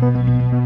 Mysteriumsabteilung.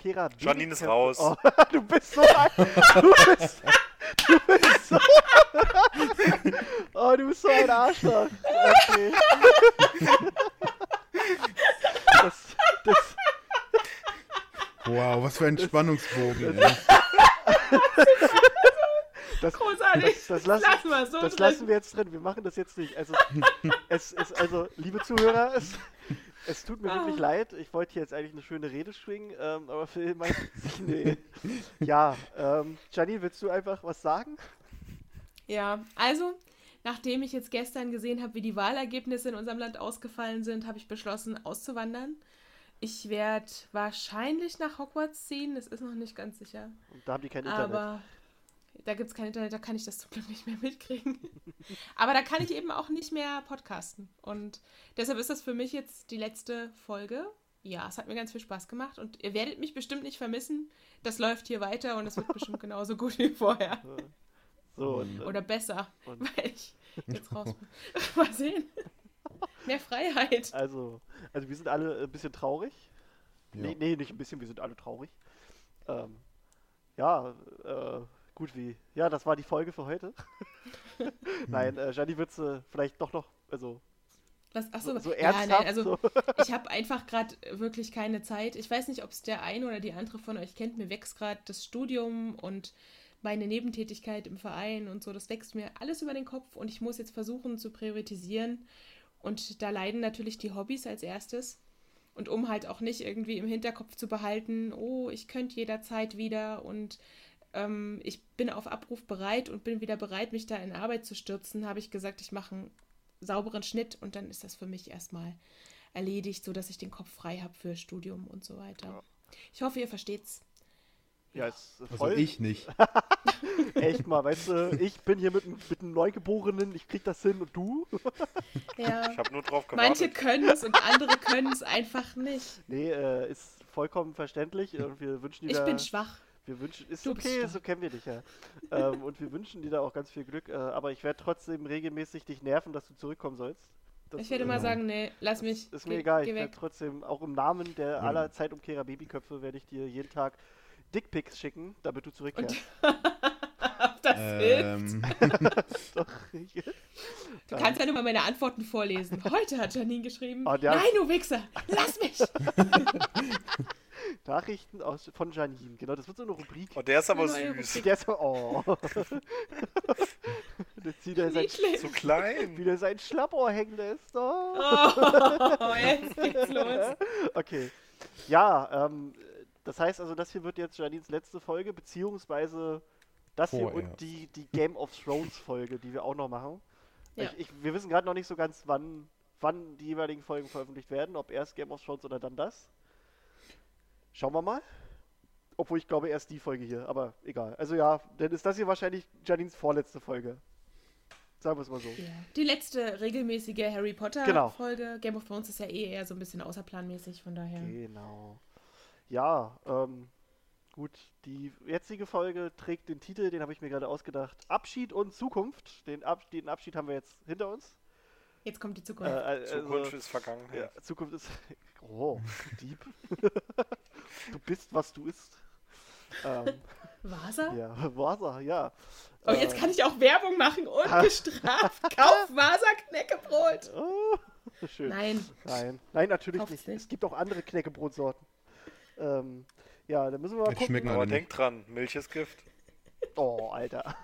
Zeitumkehrer. Janine ist raus. Oh, du bist so ein. Du bist, du bist so. Oh, du bist so ein Arschloch. Okay. Das, das, Wow, was für ein Spannungsbogen. ey. das, Großartig. Das, das, lassen, Lassen wir so das drin. lassen wir jetzt drin. Wir machen das jetzt nicht. Also, es ist, also, liebe Zuhörer, es, es tut mir Ah. wirklich leid. Ich wollte hier jetzt eigentlich eine schöne Rede schwingen, ähm, aber Phil meint sich, nee. Ja, ähm, Janine, willst du einfach was sagen? Ja, also, nachdem ich jetzt gestern gesehen habe, wie die Wahlergebnisse in unserem Land ausgefallen sind, habe ich beschlossen, auszuwandern. Ich werde wahrscheinlich nach Hogwarts ziehen, das ist noch nicht ganz sicher. Und da haben die kein Internet. Aber da gibt es kein Internet, da kann ich das zum Glück nicht mehr mitkriegen. Aber da kann ich eben auch nicht mehr podcasten. Und deshalb ist das für mich jetzt die letzte Folge. Ja, es hat mir ganz viel Spaß gemacht und ihr werdet mich bestimmt nicht vermissen. Das läuft hier weiter und es wird bestimmt genauso gut wie vorher. So, und, Oder besser, Und- weil ich jetzt raus bin. Mal sehen. Mehr Freiheit. also, also wir sind alle ein bisschen traurig. Ja. Nee, nee, nicht ein bisschen, wir sind alle traurig. Ähm, ja, äh, gut wie. Ja, das war die Folge für heute. Nein, äh, Janine, würdest du vielleicht doch noch, also Was, achso, so, so ja, ernsthaft, nein, also so. ich habe einfach gerade wirklich keine Zeit. Ich weiß nicht, ob es der eine oder die andere von euch kennt. Mir wächst gerade das Studium und meine Nebentätigkeit im Verein und so. Das wächst mir alles über den Kopf und ich muss jetzt versuchen zu priorisieren. Und da leiden natürlich die Hobbys als erstes. Und um halt auch nicht irgendwie im Hinterkopf zu behalten, oh, ich könnte jederzeit wieder und ähm, ich bin auf Abruf bereit und bin wieder bereit, mich da in Arbeit zu stürzen, habe ich gesagt, ich mache einen sauberen Schnitt und dann ist das für mich erstmal erledigt, sodass ich den Kopf frei habe für Studium und so weiter. Ja. Ich hoffe, ihr versteht's. Ja, ist Also voll. ich nicht. Echt mal, weißt du, ich bin hier mit, einem- mit einem Neugeborenen, ich krieg das hin und du? Ja. Ich habe nur drauf Manche gewartet. können es und andere können es einfach nicht. Nee, äh, ist vollkommen verständlich und wir wünschen dir Ich da, bin schwach. Wir wünschen, ist Du okay, so kennen wir dich ja. ähm, und wir wünschen dir da auch ganz viel Glück, äh, aber ich werde trotzdem regelmäßig dich nerven, dass du zurückkommen sollst. Das, Ich werde äh, mal sagen, nee, lass mich. Ist mir geh, egal, Geh ich werde trotzdem, auch im Namen der aller Zeitumkehrer Babyköpfe, werde ich dir jeden Tag Dickpics schicken, damit du zurückkehrst. Das hilft. Ähm, Doch. Du kannst ja nur mal meine Antworten vorlesen. Heute hat Janine geschrieben. Der- Nein, du Wichser, lass mich. Nachrichten aus, von Janine, genau, das wird so eine Rubrik. Oh, der ist aber süß. Der ist so, oh. Jetzt zieht er sein. So klein. wieder sein Schlappohr hängen lässt. Oh. Oh, jetzt geht's los. Okay. Ja, ähm, das heißt also, das hier wird jetzt Janines letzte Folge, beziehungsweise das hier Vorerst. und die, die Game of Thrones Folge, die wir auch noch machen. Ja. Ich, ich, wir wissen gerade noch nicht so ganz, wann, wann die jeweiligen Folgen veröffentlicht werden, ob erst Game of Thrones oder dann das. Schauen wir mal. Obwohl ich glaube erst die Folge hier, aber egal. Also ja, dann ist das hier wahrscheinlich Janines vorletzte Folge. Sagen wir es mal so. Ja. Die letzte regelmäßige Harry Genau. Potter-Folge. Game of Thrones ist ja eh eher so ein bisschen außerplanmäßig, von daher. Genau. Ja, ähm, gut, die jetzige Folge trägt den Titel, den habe ich mir gerade ausgedacht. Abschied und Zukunft. Den, Ab den Abschied haben wir jetzt hinter uns. Jetzt kommt die Zukunft. äh, Zukunft also, ist Vergangenheit. ja, Zukunft ist. Oh, Dieb. du bist, was du isst. Ähm, Vasa? ja, Wasser, ja. Oh, jetzt Äh, kann ich auch Werbung machen, ungestraft. Kauf Vasa Knäckebrot. Oh, schön. Nein, Nein, nein, natürlich Kauf's nicht. nicht. Es gibt auch andere Knäckebrotsorten. Ähm, ja, dann müssen wir mal gucken. schmecken Aber alle denk dran, Milch ist Gift. Oh, Alter.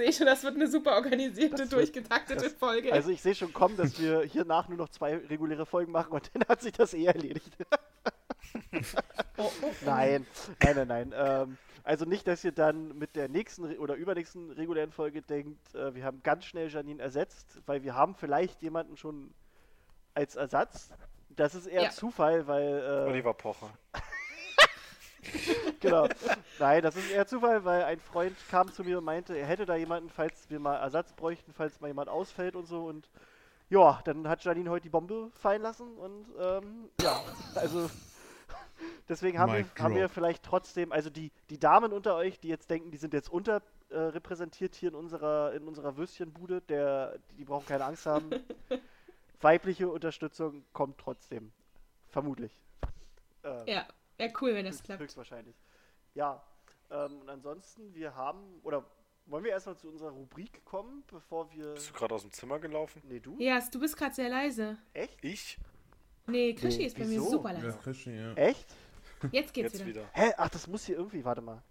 Ich sehe schon, das wird eine super organisierte, Das wird- durchgetaktete das- Folge. Also ich sehe schon kommen, dass wir hier nach nur noch zwei reguläre Folgen machen und dann hat sich das eh erledigt. Oh, oh. Nein, nein, nein, nein. Ähm, also nicht, dass ihr dann mit der nächsten oder übernächsten regulären Folge denkt, äh, wir haben ganz schnell Janine ersetzt, weil wir haben vielleicht jemanden schon als Ersatz. Das ist eher Ja. Zufall, weil äh, Oliver Pocher. genau. Nein, das ist eher Zufall, weil ein Freund kam zu mir und meinte, er hätte da jemanden, falls wir mal Ersatz bräuchten, falls mal jemand ausfällt und so. Und ja, dann hat Janine heute die Bombe fallen lassen und ähm, ja, also deswegen haben wir, haben wir vielleicht trotzdem, also die, die Damen unter euch, die jetzt denken, die sind jetzt unterrepräsentiert hier in unserer, in unserer Würstchenbude, der, die brauchen keine Angst haben. Weibliche Unterstützung kommt trotzdem. Vermutlich. Ähm, Ja, wäre cool, wenn das klappt. Höchstwahrscheinlich. Ja, ähm, und ansonsten, wir haben, oder wollen wir erstmal zu unserer Rubrik kommen, bevor wir. Bist du gerade aus dem Zimmer gelaufen? Nee, du? Ja, du bist gerade sehr leise. Echt? Ich? Nee, Krischi Nee, ist bei mir wieso? super Ja, leise. Christian, ja. Echt? Jetzt geht's Jetzt wieder. wieder. Hä? Ach, das muss hier irgendwie, warte mal.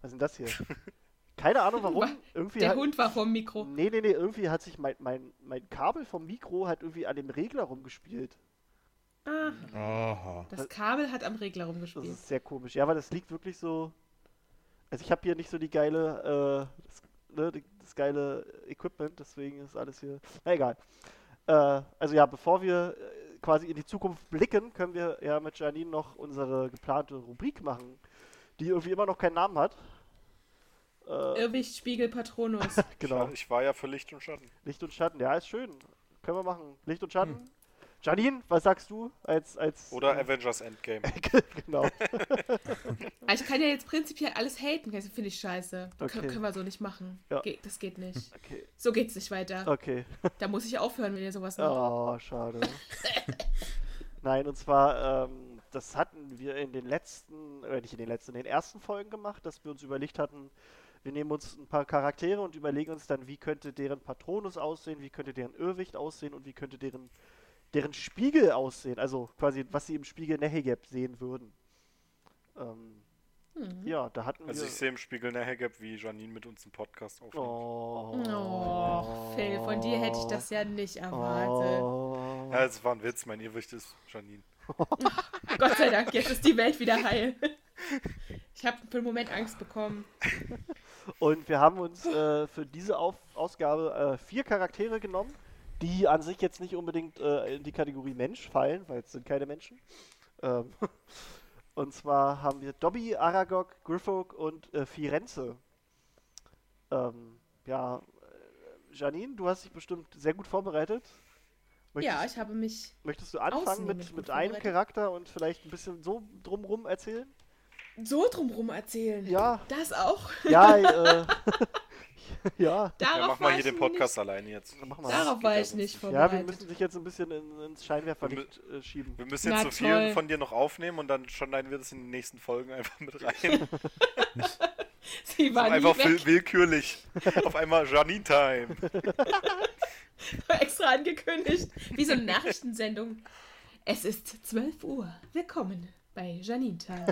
Was ist denn das hier? Keine Ahnung warum. Wa- irgendwie Der hat, Hund war vorm Mikro. Nee, nee, nee, irgendwie hat sich mein, mein, mein Kabel vom Mikro hat irgendwie an dem Regler rumgespielt. Ah, Aha. das Kabel hat am Regler Das rumgespielt. ist sehr komisch. Ja, aber das liegt wirklich so. Also ich habe hier nicht so die geile, äh, das, ne, die, das geile Equipment, deswegen ist alles hier. Na egal. Äh, also ja, bevor wir äh, quasi in die Zukunft blicken, können wir ja mit Janine noch unsere geplante Rubrik machen, die irgendwie immer noch keinen Namen hat. Äh, Irrwicht, Spiegel, Patronus. genau. Ich war ja für Licht und Schatten. Licht und Schatten, ja, ist schön. Können wir machen. Licht und Schatten. Janine, was sagst du als als Oder äh, Avengers Endgame. genau. Aber ich kann ja jetzt prinzipiell alles haten. Das finde ich scheiße. Okay. Kön können wir so nicht machen. Ja. Ge das geht nicht. Okay. So geht's nicht weiter. Okay. Da muss ich aufhören, wenn ihr sowas macht. Oh, schade. Nein, und zwar, ähm, das hatten wir in den letzten, oder nicht in den letzten, in den ersten Folgen gemacht, dass wir uns überlegt hatten, wir nehmen uns ein paar Charaktere und überlegen uns dann, wie könnte deren Patronus aussehen, wie könnte deren Irrwicht aussehen und wie könnte deren, deren Spiegel aussehen. Also quasi, was sie im Spiegel Nehegeb sehen würden. Ähm, Hm. ja, da hatten Also wir... ich sehe im Spiegel Gap, wie Janine mit uns einen Podcast aufnimmt. Oh, Oh, Phil, von dir hätte ich das ja nicht erwartet. Oh. Ja, es war ein Witz, mein Irrwicht ist Janine. Gott sei Dank, jetzt ist die Welt wieder heil. Ich habe für einen Moment Angst bekommen. Und wir haben uns äh, für diese Auf Ausgabe äh, vier Charaktere genommen, die an sich jetzt nicht unbedingt äh, in die Kategorie Mensch fallen, weil es sind keine Menschen. Ähm, und zwar haben wir Dobby, Aragog, Griffog und äh, Firenze. Ähm, ja, äh, Janine, du hast dich bestimmt sehr gut vorbereitet. Möchtest, Ja, ich habe mich. möchtest du anfangen mit, mit einem. Charakter und vielleicht ein bisschen so drumrum erzählen? so drumrum erzählen. Ja, Das auch. ja, äh, ja. Darauf Ja, mach mal hier den Podcast alleine jetzt. Mach Nicht, mal. darauf war ja ich nicht nicht. Ja, wir vorbereitet. müssen dich jetzt ein bisschen in, ins Scheinwerferlicht äh, schieben. Wir müssen Na, jetzt so viel toll. von dir noch aufnehmen und dann schneiden wir das in den nächsten Folgen einfach mit rein. Sie So war nie einfach weg. will willkürlich. Auf einmal Janine Time. extra angekündigt. Wie so eine Nachrichtensendung. Es ist 12 Uhr. Willkommen bei Janine Time.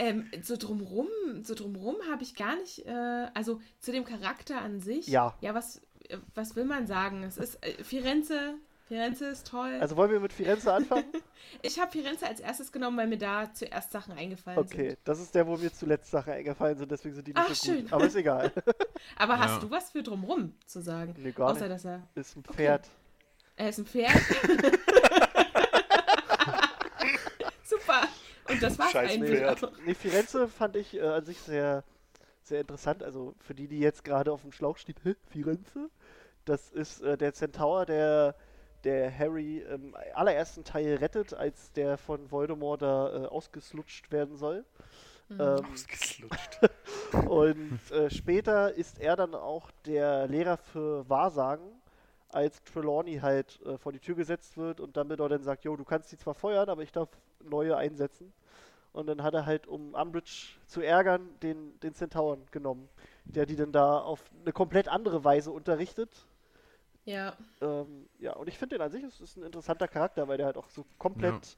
Ähm, so drumrum, so drumrum habe ich gar nicht, äh, also zu dem Charakter an sich. Ja. Ja, was, äh, was will man sagen? Es ist äh, Firenze. Firenze ist toll. Also wollen wir mit Firenze anfangen? ich habe Firenze als erstes genommen, weil mir da zuerst Sachen eingefallen Okay, sind. das ist der, wo mir zuletzt Sachen eingefallen sind, deswegen sind die nicht Ach, so gut. schön. Aber ist egal. Aber Ja. hast du was für drumrum zu sagen? Nee, gar Außer, nicht. dass er, Ist ein Pferd. er ist ein Pferd. Super. Und das war's Scheiß eigentlich. Pferd. Nee, Firenze fand ich äh, an sich sehr, sehr interessant. Also für die, die jetzt gerade auf dem Schlauch steht, Hä, Firenze? Das ist äh, der Zentaur, der, der Harry im allerersten Teil rettet, als der von Voldemort da äh, ausgeslutscht werden soll. Mhm. Ähm, Ausgeslutscht. Und äh, später ist er dann auch der Lehrer für Wahrsagen, als Trelawney halt äh, vor die Tür gesetzt wird und Dumbledore dann sagt, jo, du kannst die zwar feuern, aber ich darf neue einsetzen. Und dann hat er halt, um Umbridge zu ärgern, den, den Centauren genommen, der die dann da auf eine komplett andere Weise unterrichtet. Ja. Ähm, ja, und ich finde den an sich ist, ist ein interessanter Charakter, weil der halt auch so komplett,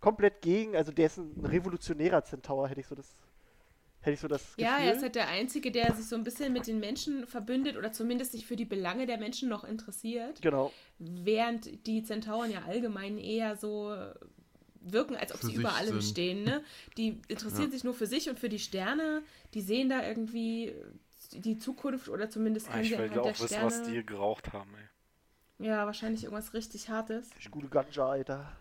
komplett gegen, also der ist ein revolutionärer Centaur, hätte ich so das, hätte ich so das Gefühl. Ja, er ist halt der Einzige, der sich so ein bisschen mit den Menschen verbündet oder zumindest sich für die Belange der Menschen noch interessiert. Genau. Während die Zentauren ja allgemein eher so wirken, als ob Für sie über allem sind. stehen. Ne? Die interessieren Ja. sich nur für sich und für die Sterne. Die sehen da irgendwie die Zukunft oder zumindest Ah, können ich sie anhand auch der wissen, Sterne... was die geraucht haben, ey. Ja, wahrscheinlich irgendwas richtig Hartes. Die gute Ganja, Alter.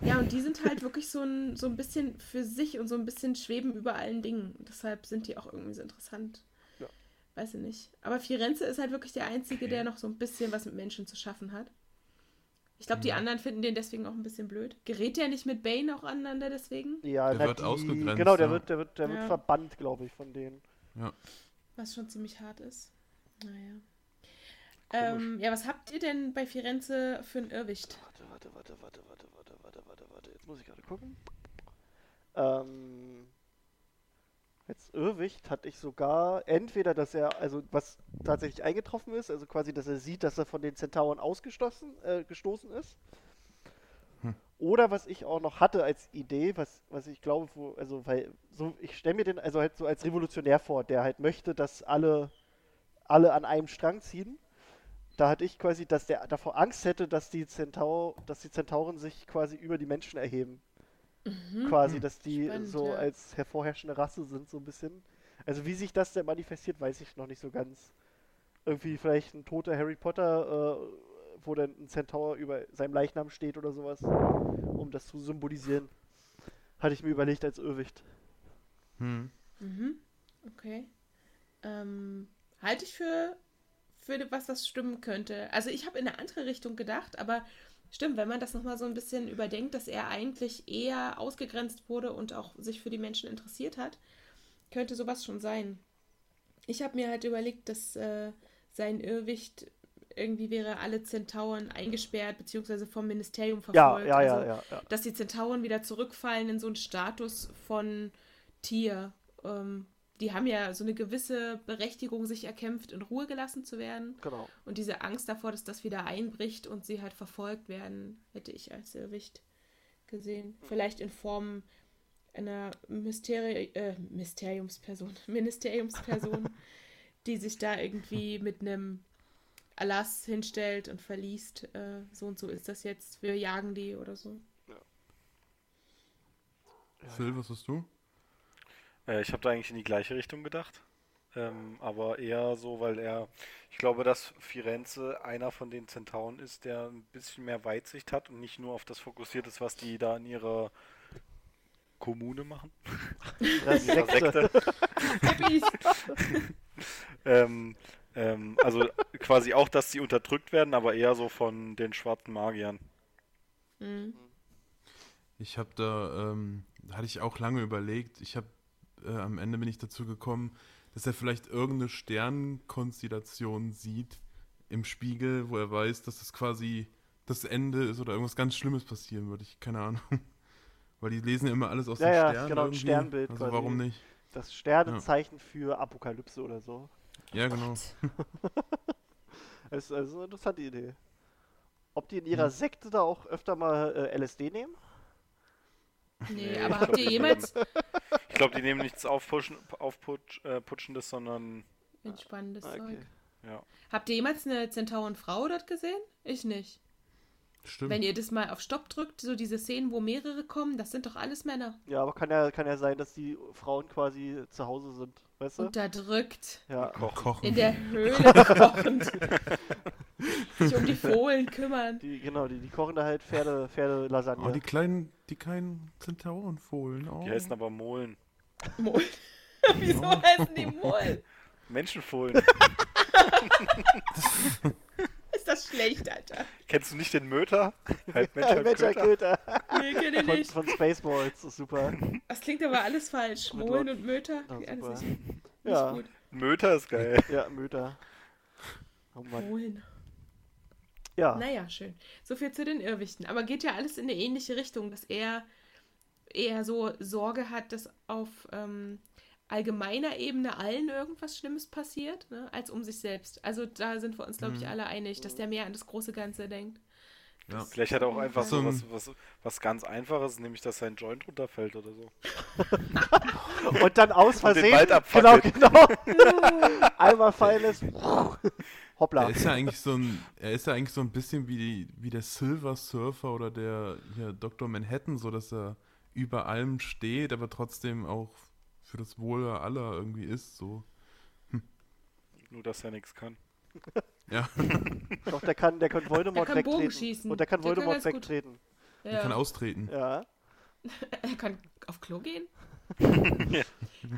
Ja, und die sind halt wirklich so ein, so ein bisschen für sich und so ein bisschen schweben über allen Dingen. Deshalb sind die auch irgendwie so interessant. Ja. Weiß ich nicht. Aber Firenze ist halt wirklich der Einzige, der noch so ein bisschen was mit Menschen zu schaffen hat. Ich glaube, die anderen finden den deswegen auch ein bisschen blöd. Gerät der nicht mit Bane auch aneinander deswegen? Ja, Der wird die, ausgegrenzt, Genau, der ja. wird, der wird, der Ja. wird verbannt, glaube ich, von denen. Was schon ziemlich hart ist. Naja. Ähm, ja, was habt ihr denn bei Firenze für ein Irrwicht? Warte, warte, warte, warte, warte, warte, warte, warte, warte. Jetzt muss ich gerade gucken. Ähm, als Irrwicht hatte ich sogar entweder, dass er, also was tatsächlich eingetroffen ist, also quasi, dass er sieht, dass er von den Zentauren ausgestoßen, äh, gestoßen ist. Hm. Oder was ich auch noch hatte als Idee, was, was ich glaube, wo, also weil, so, ich stelle mir den also halt so als Revolutionär vor, der halt möchte, dass alle, alle an einem Strang ziehen. Da hatte ich quasi, dass der davor Angst hätte, dass die Zentaur, dass die Zentauren sich quasi über die Menschen erheben. Quasi, dass die Mhm. Spannend, so ja. als hervorherrschende Rasse sind, so ein bisschen. Also wie sich das denn manifestiert, weiß ich noch nicht so ganz. Irgendwie vielleicht ein toter Harry Potter, äh, wo dann ein Zentaur über seinem Leichnam steht oder sowas, um das zu symbolisieren. Hatte ich mir überlegt als Irrwicht. Hm. Mhm. Okay. Ähm, halte ich für, für was, was stimmen könnte. Also ich habe in eine andere Richtung gedacht, aber stimmt, wenn man das nochmal so ein bisschen überdenkt, dass er eigentlich eher ausgegrenzt wurde und auch sich für die Menschen interessiert hat, könnte sowas schon sein. Ich habe mir halt überlegt, dass äh, sein Irrwicht irgendwie wäre, alle Zentauren eingesperrt beziehungsweise vom Ministerium verfolgt. ja, ja, also, ja, ja. dass die Zentauren wieder zurückfallen in so einen Status von Tier. Ähm, die haben ja so eine gewisse Berechtigung, sich erkämpft, in Ruhe gelassen zu werden. Genau. Und diese Angst davor, dass das wieder einbricht und sie halt verfolgt werden, hätte ich als Irrwicht gesehen. Vielleicht in Form einer Mysteri äh, Mysteriumsperson, Ministeriumsperson, die sich da irgendwie mit einem Erlass hinstellt und verliest, äh, so und so ist das jetzt, wir jagen die oder so. Phil, was hast du? Äh, ich habe da eigentlich in die gleiche Richtung gedacht. Ähm, aber eher so, weil er, ich glaube, dass Firenze einer von den Zentauren ist, der ein bisschen mehr Weitsicht hat und nicht nur auf das fokussiert ist, was die da in ihrer Kommune machen. Das In ihrer Sekte. Ähm, ähm, also quasi auch, dass sie unterdrückt werden, aber eher so von den schwarzen Magiern. Mhm. Ich habe da, ähm, da hatte ich auch lange überlegt. Ich habe, äh, am Ende bin ich dazu gekommen, dass er vielleicht irgendeine Sternkonstellation sieht im Spiegel, wo er weiß, dass es quasi das Ende ist oder irgendwas ganz Schlimmes passieren wird. Ich keine Ahnung. Weil die lesen ja immer alles aus Ja, dem ja, Stern. genau, ein irgendwie. Sternbild Also quasi. warum nicht? Das Sternenzeichen für Apokalypse oder so. Ja, genau. Das ist also eine interessante Idee. Ob die in ihrer Ja. Sekte da auch öfter mal äh, LSD nehmen? Nee, Nee, aber ich habt glaub, ihr die jemals. Ich glaube, die nehmen nichts aufputschen, aufputsch, äh, sondern Entspannendes Ah, Okay. Zeug. ja. Habt ihr jemals eine Zentaurenfrau dort gesehen? Ich nicht. Stimmt. Wenn ihr das mal auf Stopp drückt, so diese Szenen, wo mehrere kommen, das sind doch alles Männer. Ja, aber kann ja, kann ja sein, dass die Frauen quasi zu Hause sind, weißt du? Unterdrückt. Ja. Kochen. In der Höhle kochend. Sich um die Fohlen kümmern. Die, genau, die, die kochen da halt Pferde, Pferde-Lasagne. Oh, die kleinen, die kleinen Zentaurenfohlen. Oh. Die heißen aber Molen. Mohl. Wieso heißen die Mohl? Menschenfohlen. Ist das schlecht, Alter? Kennst du nicht den Möter? Halb Mensch, halb Mensch, Köter. Köter. Nee, kenne ich Von, nicht. von Spaceballs, das ist super. Das klingt aber alles falsch. Mohlen und Möter. Alles super. nicht, nicht Ja. gut. Möter ist geil. Ja, Mütter. Oh Mann. Mohlen. Ja. Naja, schön. So viel zu den Irrwichten. Aber geht ja alles in eine ähnliche Richtung, dass er eher so Sorge hat, dass auf ähm, allgemeiner Ebene allen irgendwas Schlimmes passiert, ne, als um sich selbst. Also da sind wir uns, glaube ich, Mhm. alle einig, dass der mehr an das große Ganze denkt. Ja. Vielleicht hat er auch einfach so was, was, was ganz Einfaches, nämlich dass sein Joint runterfällt oder so. Und dann aus Und den Versehen. Wald Genau, genau. Einmal fallen lässt. Hoppla. Er ist ja eigentlich so ein, er ist ja eigentlich so ein bisschen wie, die, wie der Silver Surfer oder der hier Dr. Manhattan, so dass er über allem steht, aber trotzdem auch für das Wohl aller irgendwie ist. So. Nur, dass er nichts kann. Ja, Doch, der kann, der kann Voldemort Der kann Bogen wegtreten. schießen. Und der kann Der kann Voldemort gut. wegtreten. er kann Ja. austreten. Ja. Er kann auf Klo gehen.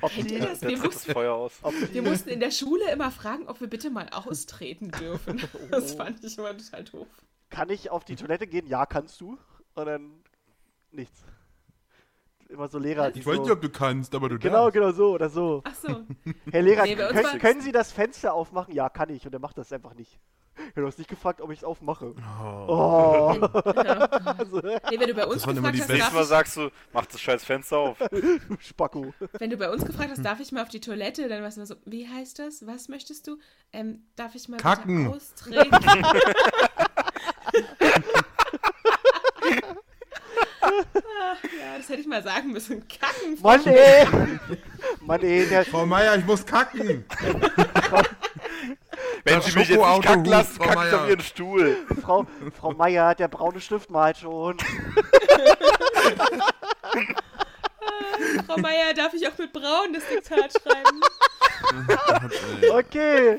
Ob Kennt die, ihr das? Der Wir mussten, Feuer aus. ob wir mussten in der Schule immer fragen, ob wir bitte mal austreten dürfen. Das fand ich immer total doof. kann ich auf die Toilette gehen? Ja, kannst du. Und dann nichts. Immer so Lehrer, die Ich weiß so, nicht, ob du kannst, aber du Genau, darfst. genau so oder so. Ach so. Herr Lehrer, Nee, können, können Sie das Fenster aufmachen? Ja, kann ich. Und er macht das einfach nicht. Du hast nicht gefragt, ob ich es aufmache. Oh. Oh. Ja. Also, Nee, wenn du bei uns Das gefragt die hast, Nächstes Mal sagst du, mach das scheiß Fenster auf. du Spacko. wenn du bei uns gefragt hast, darf ich mal auf die Toilette, dann war es immer so, wie heißt das? Was möchtest du? Ähm, darf ich mal Kacken. austreten? Ja, das hätte ich mal sagen müssen. Kacken. Mann, ey. Mann, ey, der, Frau Meier, ich muss kacken. Wenn Das sie mich jetzt nicht kacken lassen, Frau kack ich auf ihren Stuhl. Frau, Frau Meier, der braune Stift malt schon. Frau Meier, darf ich auch mit Braun das Diktat schreiben? Okay.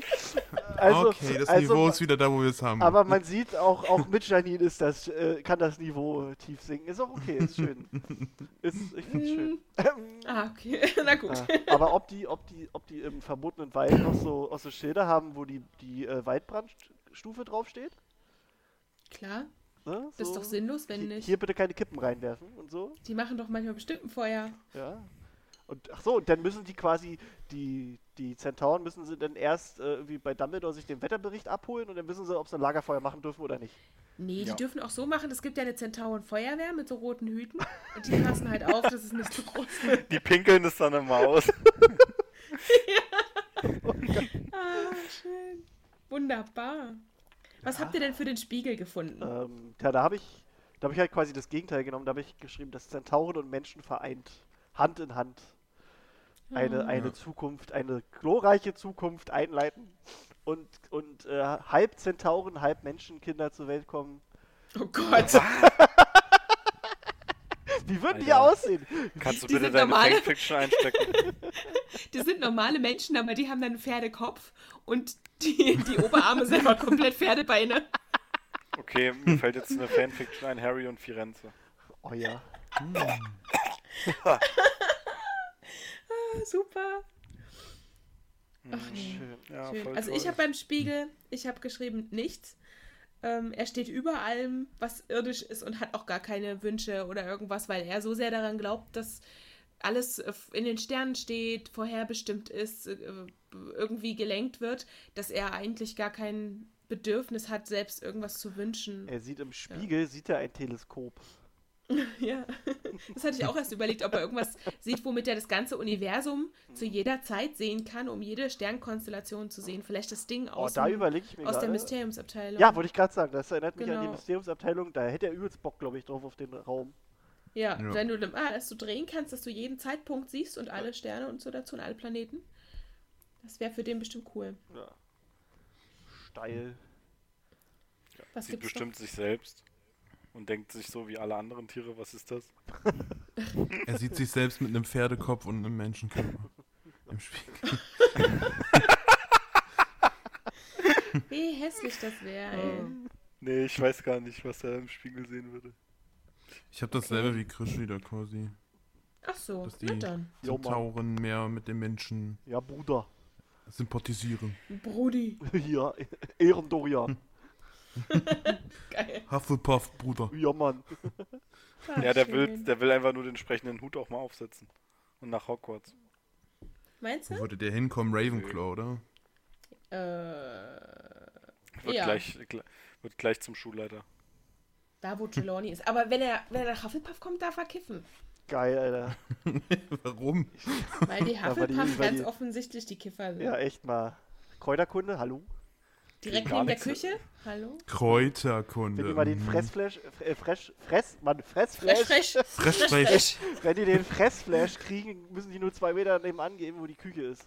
Also, okay, das also, Niveau ist wieder da, wo wir es haben. Aber man sieht auch, auch mit Janine ist das, äh, kann das Niveau tief sinken. Ist auch okay, ist schön. Ist, ich find's schön. Ähm, Ah, okay. Na gut. ja. Aber ob die, ob die, ob die im verbotenen Wald noch so, auch so Schilder haben, wo die, die äh, Waldbrandstufe draufsteht? Klar, Ne? das ist So, doch sinnlos, wenn Hier, nicht. hier bitte keine Kippen reinwerfen und so. Die machen doch manchmal bestimmt ein Feuer. Ja. Und ach so, und dann müssen die quasi, die, die Zentauren müssen sie dann erst äh, irgendwie bei Dumbledore sich den Wetterbericht abholen und dann wissen sie, ob sie ein Lagerfeuer machen dürfen oder nicht. Nee, die Ja. dürfen auch so machen. Es gibt ja eine Zentauren-Feuerwehr mit so roten Hüten. Und die passen halt auf, dass es nicht zu groß wird. Die pinkeln es dann immer aus. Ah, schön. Wunderbar. Was habt ihr denn für den Spiegel gefunden? Ähm, ja, da habe ich, da habe ich halt quasi das Gegenteil genommen. Da habe ich geschrieben, dass Zentauren und Menschen vereint, Hand in Hand, eine, Ah. eine Zukunft, eine glorreiche Zukunft einleiten und, und äh, halb Zentauren, halb Menschenkinder zur Welt kommen. Oh Gott. Wie würden die Alter. aussehen? Kannst du Die bitte deine normale- Fanfiction einstecken? Das sind normale Menschen, aber die haben dann einen Pferdekopf und die, die Oberarme sind aber komplett Pferdebeine. Okay, mir fällt jetzt eine Fanfiction ein, Harry und Firenze. Oh ja. Super. Ach nee. Schön. Ja, Schön. Also ich habe beim Spiegel, ich habe geschrieben nichts. Ähm, er steht über allem, was irdisch ist und hat auch gar keine Wünsche oder irgendwas, weil er so sehr daran glaubt, dass alles in den Sternen steht, vorherbestimmt ist, äh, irgendwie gelenkt wird, dass er eigentlich gar kein Bedürfnis hat, selbst irgendwas zu wünschen. Er sieht im Spiegel, sieht er ein Teleskop. Ja, das hatte ich auch erst überlegt, ob er irgendwas sieht, womit er das ganze Universum zu jeder Zeit sehen kann, um jede Sternkonstellation zu sehen. Vielleicht das Ding Oh, aus, da dem, ich mir aus der. Mysteriumsabteilung. Ja, wollte ich gerade sagen. Das erinnert mich an die Genau. Mysteriumsabteilung. Da hätte er übelst Bock, glaube ich, drauf auf den Raum. Ja, Ja. wenn du ah, dass du drehen kannst, dass du jeden Zeitpunkt siehst und alle Sterne und so dazu und alle Planeten. Das wäre für den bestimmt cool. Ja. Steil. Was Sieht gibt's bestimmt sich selbst und denkt sich so wie alle anderen Tiere, was ist das? Er sieht sich selbst mit einem Pferdekopf und einem Menschenkörper im Spiegel. Wie hässlich das wäre, ey. Nee, ich weiß gar nicht, was er im Spiegel sehen würde. Ich habe dasselbe wie Krischlieder quasi. Ach so, Dass die- dann. Zentauren mehr mit den Menschen Ja, Bruder. sympathisieren. Brudi. Ja, Ehrendorian. Geil. Hufflepuff, Bruder. Ja, Mann. Ah, Ja, der schön. will, der will einfach nur den entsprechenden Hut auch mal aufsetzen. Und nach Hogwarts. Meinst Wo du? würde der hinkommen? Ravenclaw, oder? Äh, Wird, Ja. gleich, gl- wird gleich zum Schulleiter. da, wo Trelawney ist. Aber wenn er, wenn er nach Hufflepuff kommt, darf er kiffen. Geil, Alter. Warum? Weil die Ja, weil die- Hufflepuff weil ganz die- offensichtlich die Kiffer sind. Ja, echt mal. Kräuterkunde, hallo? Direkt neben der. Küche. Hallo? Kräuterkunde. Wenn die mal den mhm. Fressflash, äh, Fresh, Fress, Mann, Fressflash, fresh. Fresh, Fresh, fresh. fresh. wenn die den Fressflash kriegen, müssen die nur zwei Meter nebenan gehen, wo die Küche ist.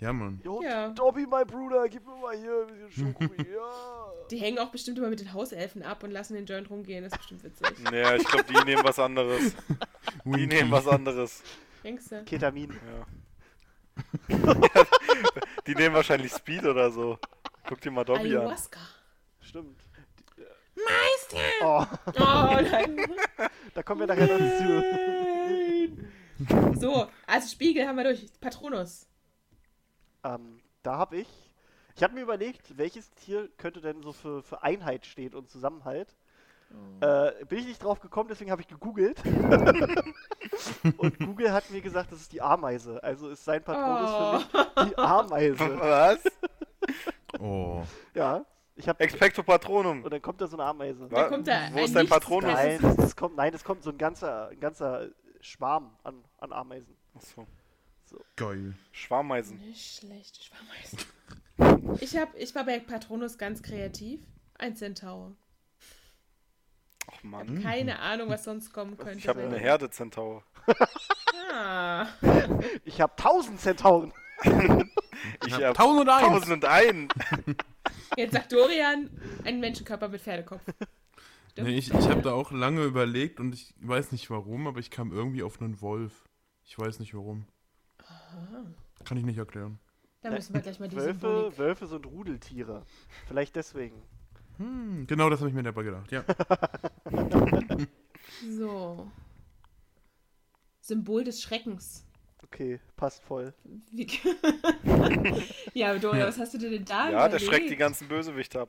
Ja, Mann. Jo, Ja. Dobby, mein Bruder, gib mir mal hier ein bisschen Schoki. ja. Die hängen auch bestimmt immer mit den Hauselfen ab und lassen den Joint rumgehen. Das ist bestimmt witzig. Naja, ich glaube, die nehmen was anderes. Die nehmen was anderes. Denkst du? Ketamin. Ja. die nehmen wahrscheinlich Speed oder so. Guck dir mal Dobby an. Ayahuasca. Stimmt. Meister! Oh, Oh nein. da kommen wir nachher noch zu. So, also Spiegel haben wir durch. Patronus. Ähm, da habe ich. Ich habe mir überlegt, welches Tier könnte denn so für, für Einheit stehen und Zusammenhalt. Äh, bin ich nicht drauf gekommen, deswegen habe ich gegoogelt. und Google hat mir gesagt, das ist die Ameise. Also ist sein Patronus Oh. für mich die Ameise. Was? Oh. Ja, ich habe. Expecto Patronum. Und dann kommt da so eine Ameise. Da kommt da Wo ein ist dein nichts Patronus? Nein, das, das kommt, nein, das kommt so ein ganzer, ein ganzer Schwarm an, an Ameisen. Achso. Geil. Schwarmeisen. Nicht schlecht, ich war meist. Ich, hab, ich war bei Patronus ganz kreativ. Ein Centaur. Ach habe keine Ahnung, was sonst kommen könnte. Ich habe eine Herde Zentaur. Ah. Ich habe tausend Zentauren. Ich hab habe 1001. tausend und ein. Jetzt sagt Dorian, ein Menschenkörper mit Pferdekopf. Nee, ich, ich habe da auch lange überlegt und ich weiß nicht warum, aber ich kam irgendwie auf einen Wolf. Ich weiß nicht warum. Kann ich nicht erklären. Da müssen wir gleich mal die Wölfe, Symbolik. Wölfe sind Rudeltiere. Vielleicht deswegen. Hm, genau das habe ich mir dabei gedacht, ja. So. Symbol des Schreckens. Okay, passt voll. Ja, Dorian, was hast du dir denn da Ja, der überlegt? schreckt die ganzen Bösewichte ab.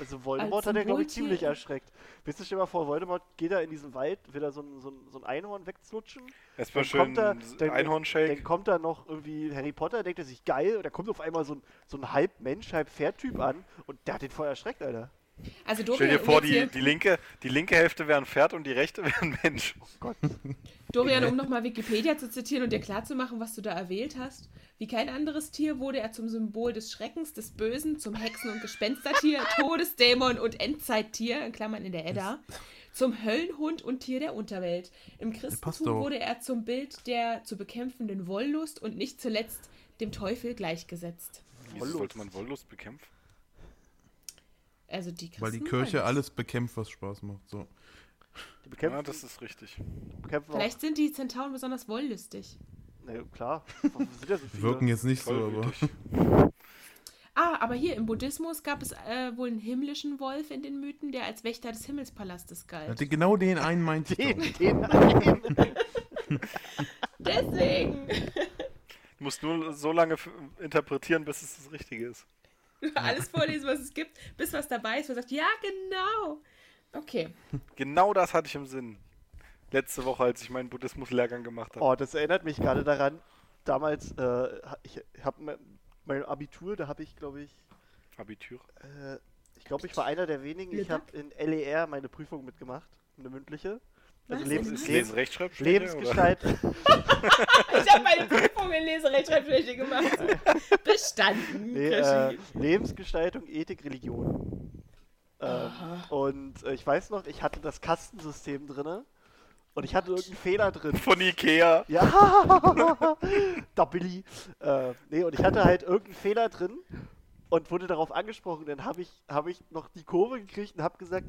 Also Voldemort Als hat er, glaube ich, ziemlich erschreckt. Wisst ihr, stell mal vor, Voldemort geht da in diesen Wald, will da so ein, so ein, so ein Einhorn wegzlutschen. Erstmal Dann schön kommt er- dann- Einhornshake. Dann kommt da noch irgendwie Harry Potter, denkt er sich geil, und da kommt auf einmal so ein, so ein halb Mensch, halb Pferd-Typ an und der hat den voll erschreckt, Alter. Also Dorian, Stell dir um vor, die, die, linke, die linke Hälfte wäre ein Pferd und die rechte wäre ein Mensch. Dorian, um nochmal Wikipedia zu zitieren und dir klarzumachen, was du da erwählt hast. Wie kein anderes Tier wurde er zum Symbol des Schreckens, des Bösen, zum Hexen- und Gespenstertier, Todesdämon und Endzeittier, in Klammern in der Edda, zum Höllenhund und Tier der Unterwelt. Im Christentum wurde er zum Bild der zu bekämpfenden Wollust und nicht zuletzt dem Teufel gleichgesetzt. Wieso Wollust. sollte man Wollust bekämpfen? Also die Christen Weil die Kirche alles bekämpft, was Spaß macht. So. Die bekämpfen, Ja, das ist richtig. bekämpfen Vielleicht sind die Zentauren besonders wollüstig. auch. Na klar, warum sind ja so Die viele? wirken jetzt nicht so, aber. Ah, aber hier im Buddhismus gab es äh, wohl einen himmlischen Wolf in den Mythen, der als Wächter des Himmelspalastes Ja, galt. den- genau den einen meinte ich Den, doch. den einen. Deswegen. Du musst nur so lange interpretieren, bis es das Richtige ist. Alles vorlesen, was es gibt, bis was dabei ist, wo man sagt, ja, genau. Okay. Genau das hatte ich im Sinn. Letzte Woche, als ich meinen Buddhismus-Lehrgang gemacht habe. Oh, das erinnert mich gerade daran. Damals, äh, ich habe mein, mein Abitur, da habe ich, glaube ich, Abitur. äh, ich glaube, ich war einer der wenigen. Ich habe in LER meine Prüfung mitgemacht, eine mündliche. Also? Lebens Lesen, Rechtschreibschwäche? Lebensgestalt. Ich habe meine Prüfung in Leserechtschreibfläche gemacht. Bestanden. Krischi. äh, Lebensgestaltung, Ethik, Religion. Ähm, und äh, ich weiß noch, ich hatte das Kastensystem drinne und ich hatte irgendeinen Fehler drin. Von Ikea. Ja, da Billy. Äh, nee, und ich hatte halt irgendeinen Fehler drin und wurde darauf angesprochen. Dann habe ich, hab ich noch die Kurve gekriegt und habe gesagt,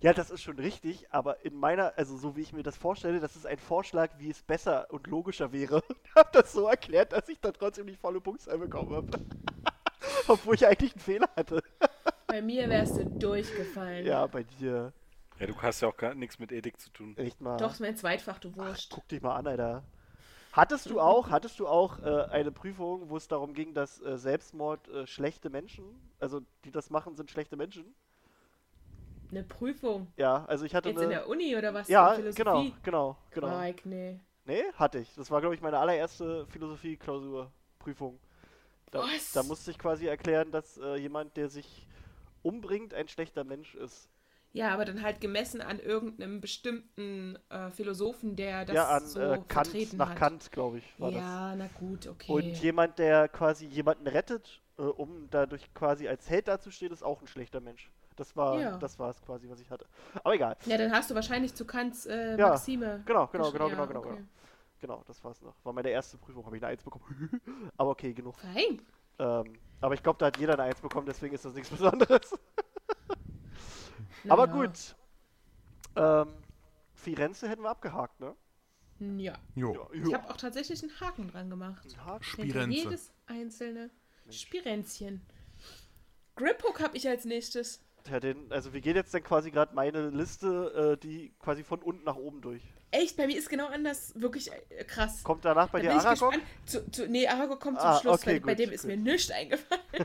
ja, das ist schon richtig, aber in meiner, also so wie ich mir das vorstelle, das ist ein Vorschlag, wie es besser und logischer wäre. Und habe das so erklärt, dass ich da trotzdem nicht volle Punktzahl bekommen habe. Obwohl ich eigentlich einen Fehler hatte. Bei mir wärst du durchgefallen. Ja, bei dir. Ja, du hast ja auch gar nichts mit Ethik zu tun. Echt mal. Doch, ist mein Zweitfach, du Wurscht. Guck dich mal an, Alter. Hattest du auch, hattest du auch äh, eine Prüfung, wo es darum ging, dass äh, Selbstmord äh, schlechte Menschen, also die das machen, sind schlechte Menschen? Eine Prüfung. Ja, also ich hatte Jetzt in eine. der Uni oder was? Ja, genau, genau, genau. Mike, nee. Nee, hatte ich. Das war, glaube ich, meine allererste Philosophie-Klausur-Prüfung. Da, Was? da musste ich quasi erklären, dass äh, jemand, der sich umbringt, ein schlechter Mensch ist. Ja, aber dann halt gemessen an irgendeinem bestimmten äh, Philosophen, der das ja, an so äh, Kant, nach hat. Kant, glaube ich, war das. ja, na gut, okay. Und jemand, der quasi jemanden rettet, äh, um dadurch quasi als Held dazustehen, ist auch ein schlechter Mensch. Das war, Ja. das war es quasi, was ich hatte. Aber egal. ja, dann hast du wahrscheinlich zu Kants äh, Ja, Maxime. Genau, genau, genau, ja, genau, genau, okay. genau. Genau, das war's noch. War meine erste Prüfung, habe ich eine Eins bekommen. aber okay, genug. Fein. Ähm, aber ich glaube, da hat jeder eine Eins bekommen, deswegen ist das nichts Besonderes. Aber Naja. gut. Ähm, Firenze hätten wir abgehakt, ne? Ja. Jo. Ich habe auch tatsächlich einen Haken dran gemacht. Ein Haken. Spirenze. jedes einzelne Spirenzchen. Griphook habe ich als nächstes. Ja, den, also wir gehen jetzt dann quasi gerade meine Liste, äh, die quasi von unten nach oben durch. Echt, bei mir ist genau anders. Wirklich äh, krass. Kommt danach bei Da dir Aragog? Zu, zu, nee, Aragog kommt zum Ah, Schluss, okay, weil bei gut, dem ist gut. mir nichts eingefallen.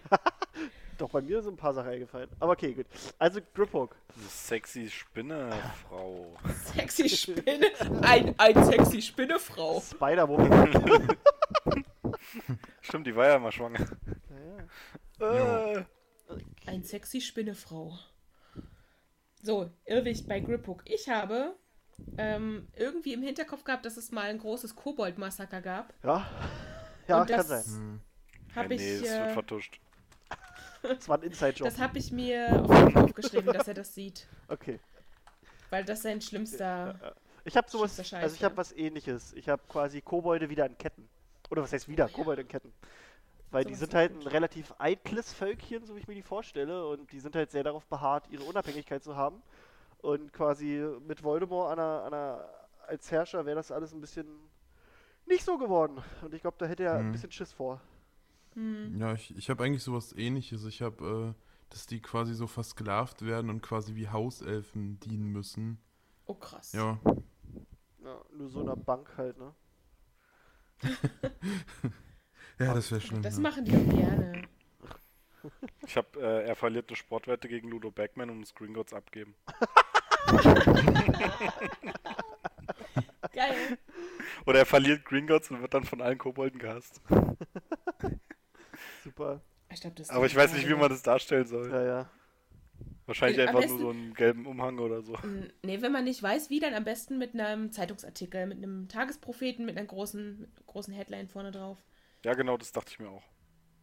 Doch, bei mir sind ein paar Sachen eingefallen. Aber okay, gut. Also Griphook. Eine sexy Spinnefrau. Sexy Spinne. Ein, ein sexy Spinnefrau. Spider-Woman. Stimmt, die war ja mal schwanger. ja. Äh, Ein sexy Spinnefrau. So, Irrwicht bei Griphook. Ich habe ähm, irgendwie im Hinterkopf gehabt, dass es mal ein großes Kobold-Massaker gab. ja. Ja, Und kann das- sein. Hm. Hab ja, ich, nee, es wird äh, vertuscht. Das war ein Inside-Job. das habe ich mir auf aufgeschrieben, dass er das sieht. Okay. Weil das sein schlimmster. Ich habe sowas, Scheiß, also ich habe was ähnliches. Ich habe quasi Kobolde wieder in Ketten. Oder was heißt wieder? Oh ja. Kobolde in Ketten. Weil die Sowas sind halt ein relativ eitles Völkchen, so wie ich mir die vorstelle. Und die sind halt sehr darauf beharrt, ihre Unabhängigkeit zu haben. Und quasi mit Voldemort an einer, an einer, als Herrscher wäre das alles ein bisschen nicht so geworden. Und ich glaube, da hätte er ein Mhm. bisschen Schiss vor. Hm. Ja, ich, ich habe eigentlich sowas ähnliches. Ich habe, äh, dass die quasi so versklavt werden und quasi wie Hauselfen dienen müssen. Oh krass. Ja. Ja, nur so in einer Bank halt, ne? Ja, das wäre schlimm. Das ja. machen die auch gerne. Ich habe, äh, er verliert eine Sportwette gegen Ludo Backman und muss Gringotts abgeben. Geil. Oder er verliert Gringotts und wird dann von allen Kobolden gehasst. Super. Ich glaub, das Aber ich weiß nicht, wie man das darstellen soll. Ja, ja. Wahrscheinlich Äh, am einfach besten- nur so einen gelben Umhang oder so. Nee, wenn man nicht weiß, wie, dann am besten mit einem Zeitungsartikel, mit einem Tagespropheten, mit einer großen, mit einer großen Headline vorne drauf. Ja, genau, das dachte ich mir auch.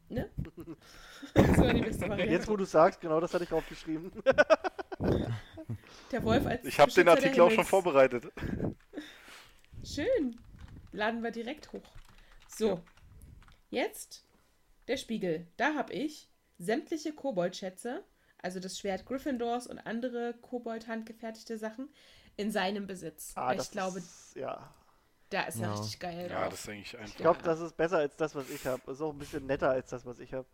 Ne? das war die beste Variante. Jetzt, wo du sagst, genau das hatte ich aufgeschrieben. Der Wolf als Ich habe den Artikel auch schon vorbereitet. Schön. Laden wir direkt hoch. So. Jetzt der Spiegel. Da habe ich sämtliche Koboldschätze, also das Schwert Gryffindors und andere Kobold-handgefertigte Sachen, in seinem Besitz. Ah, ich glaube, ist, ja. da ist er Ja. richtig geil Ja, drauf. das ist eigentlich Ich einfach. glaube, das ist besser als das, was ich habe. Ist auch ein bisschen netter als das, was ich habe.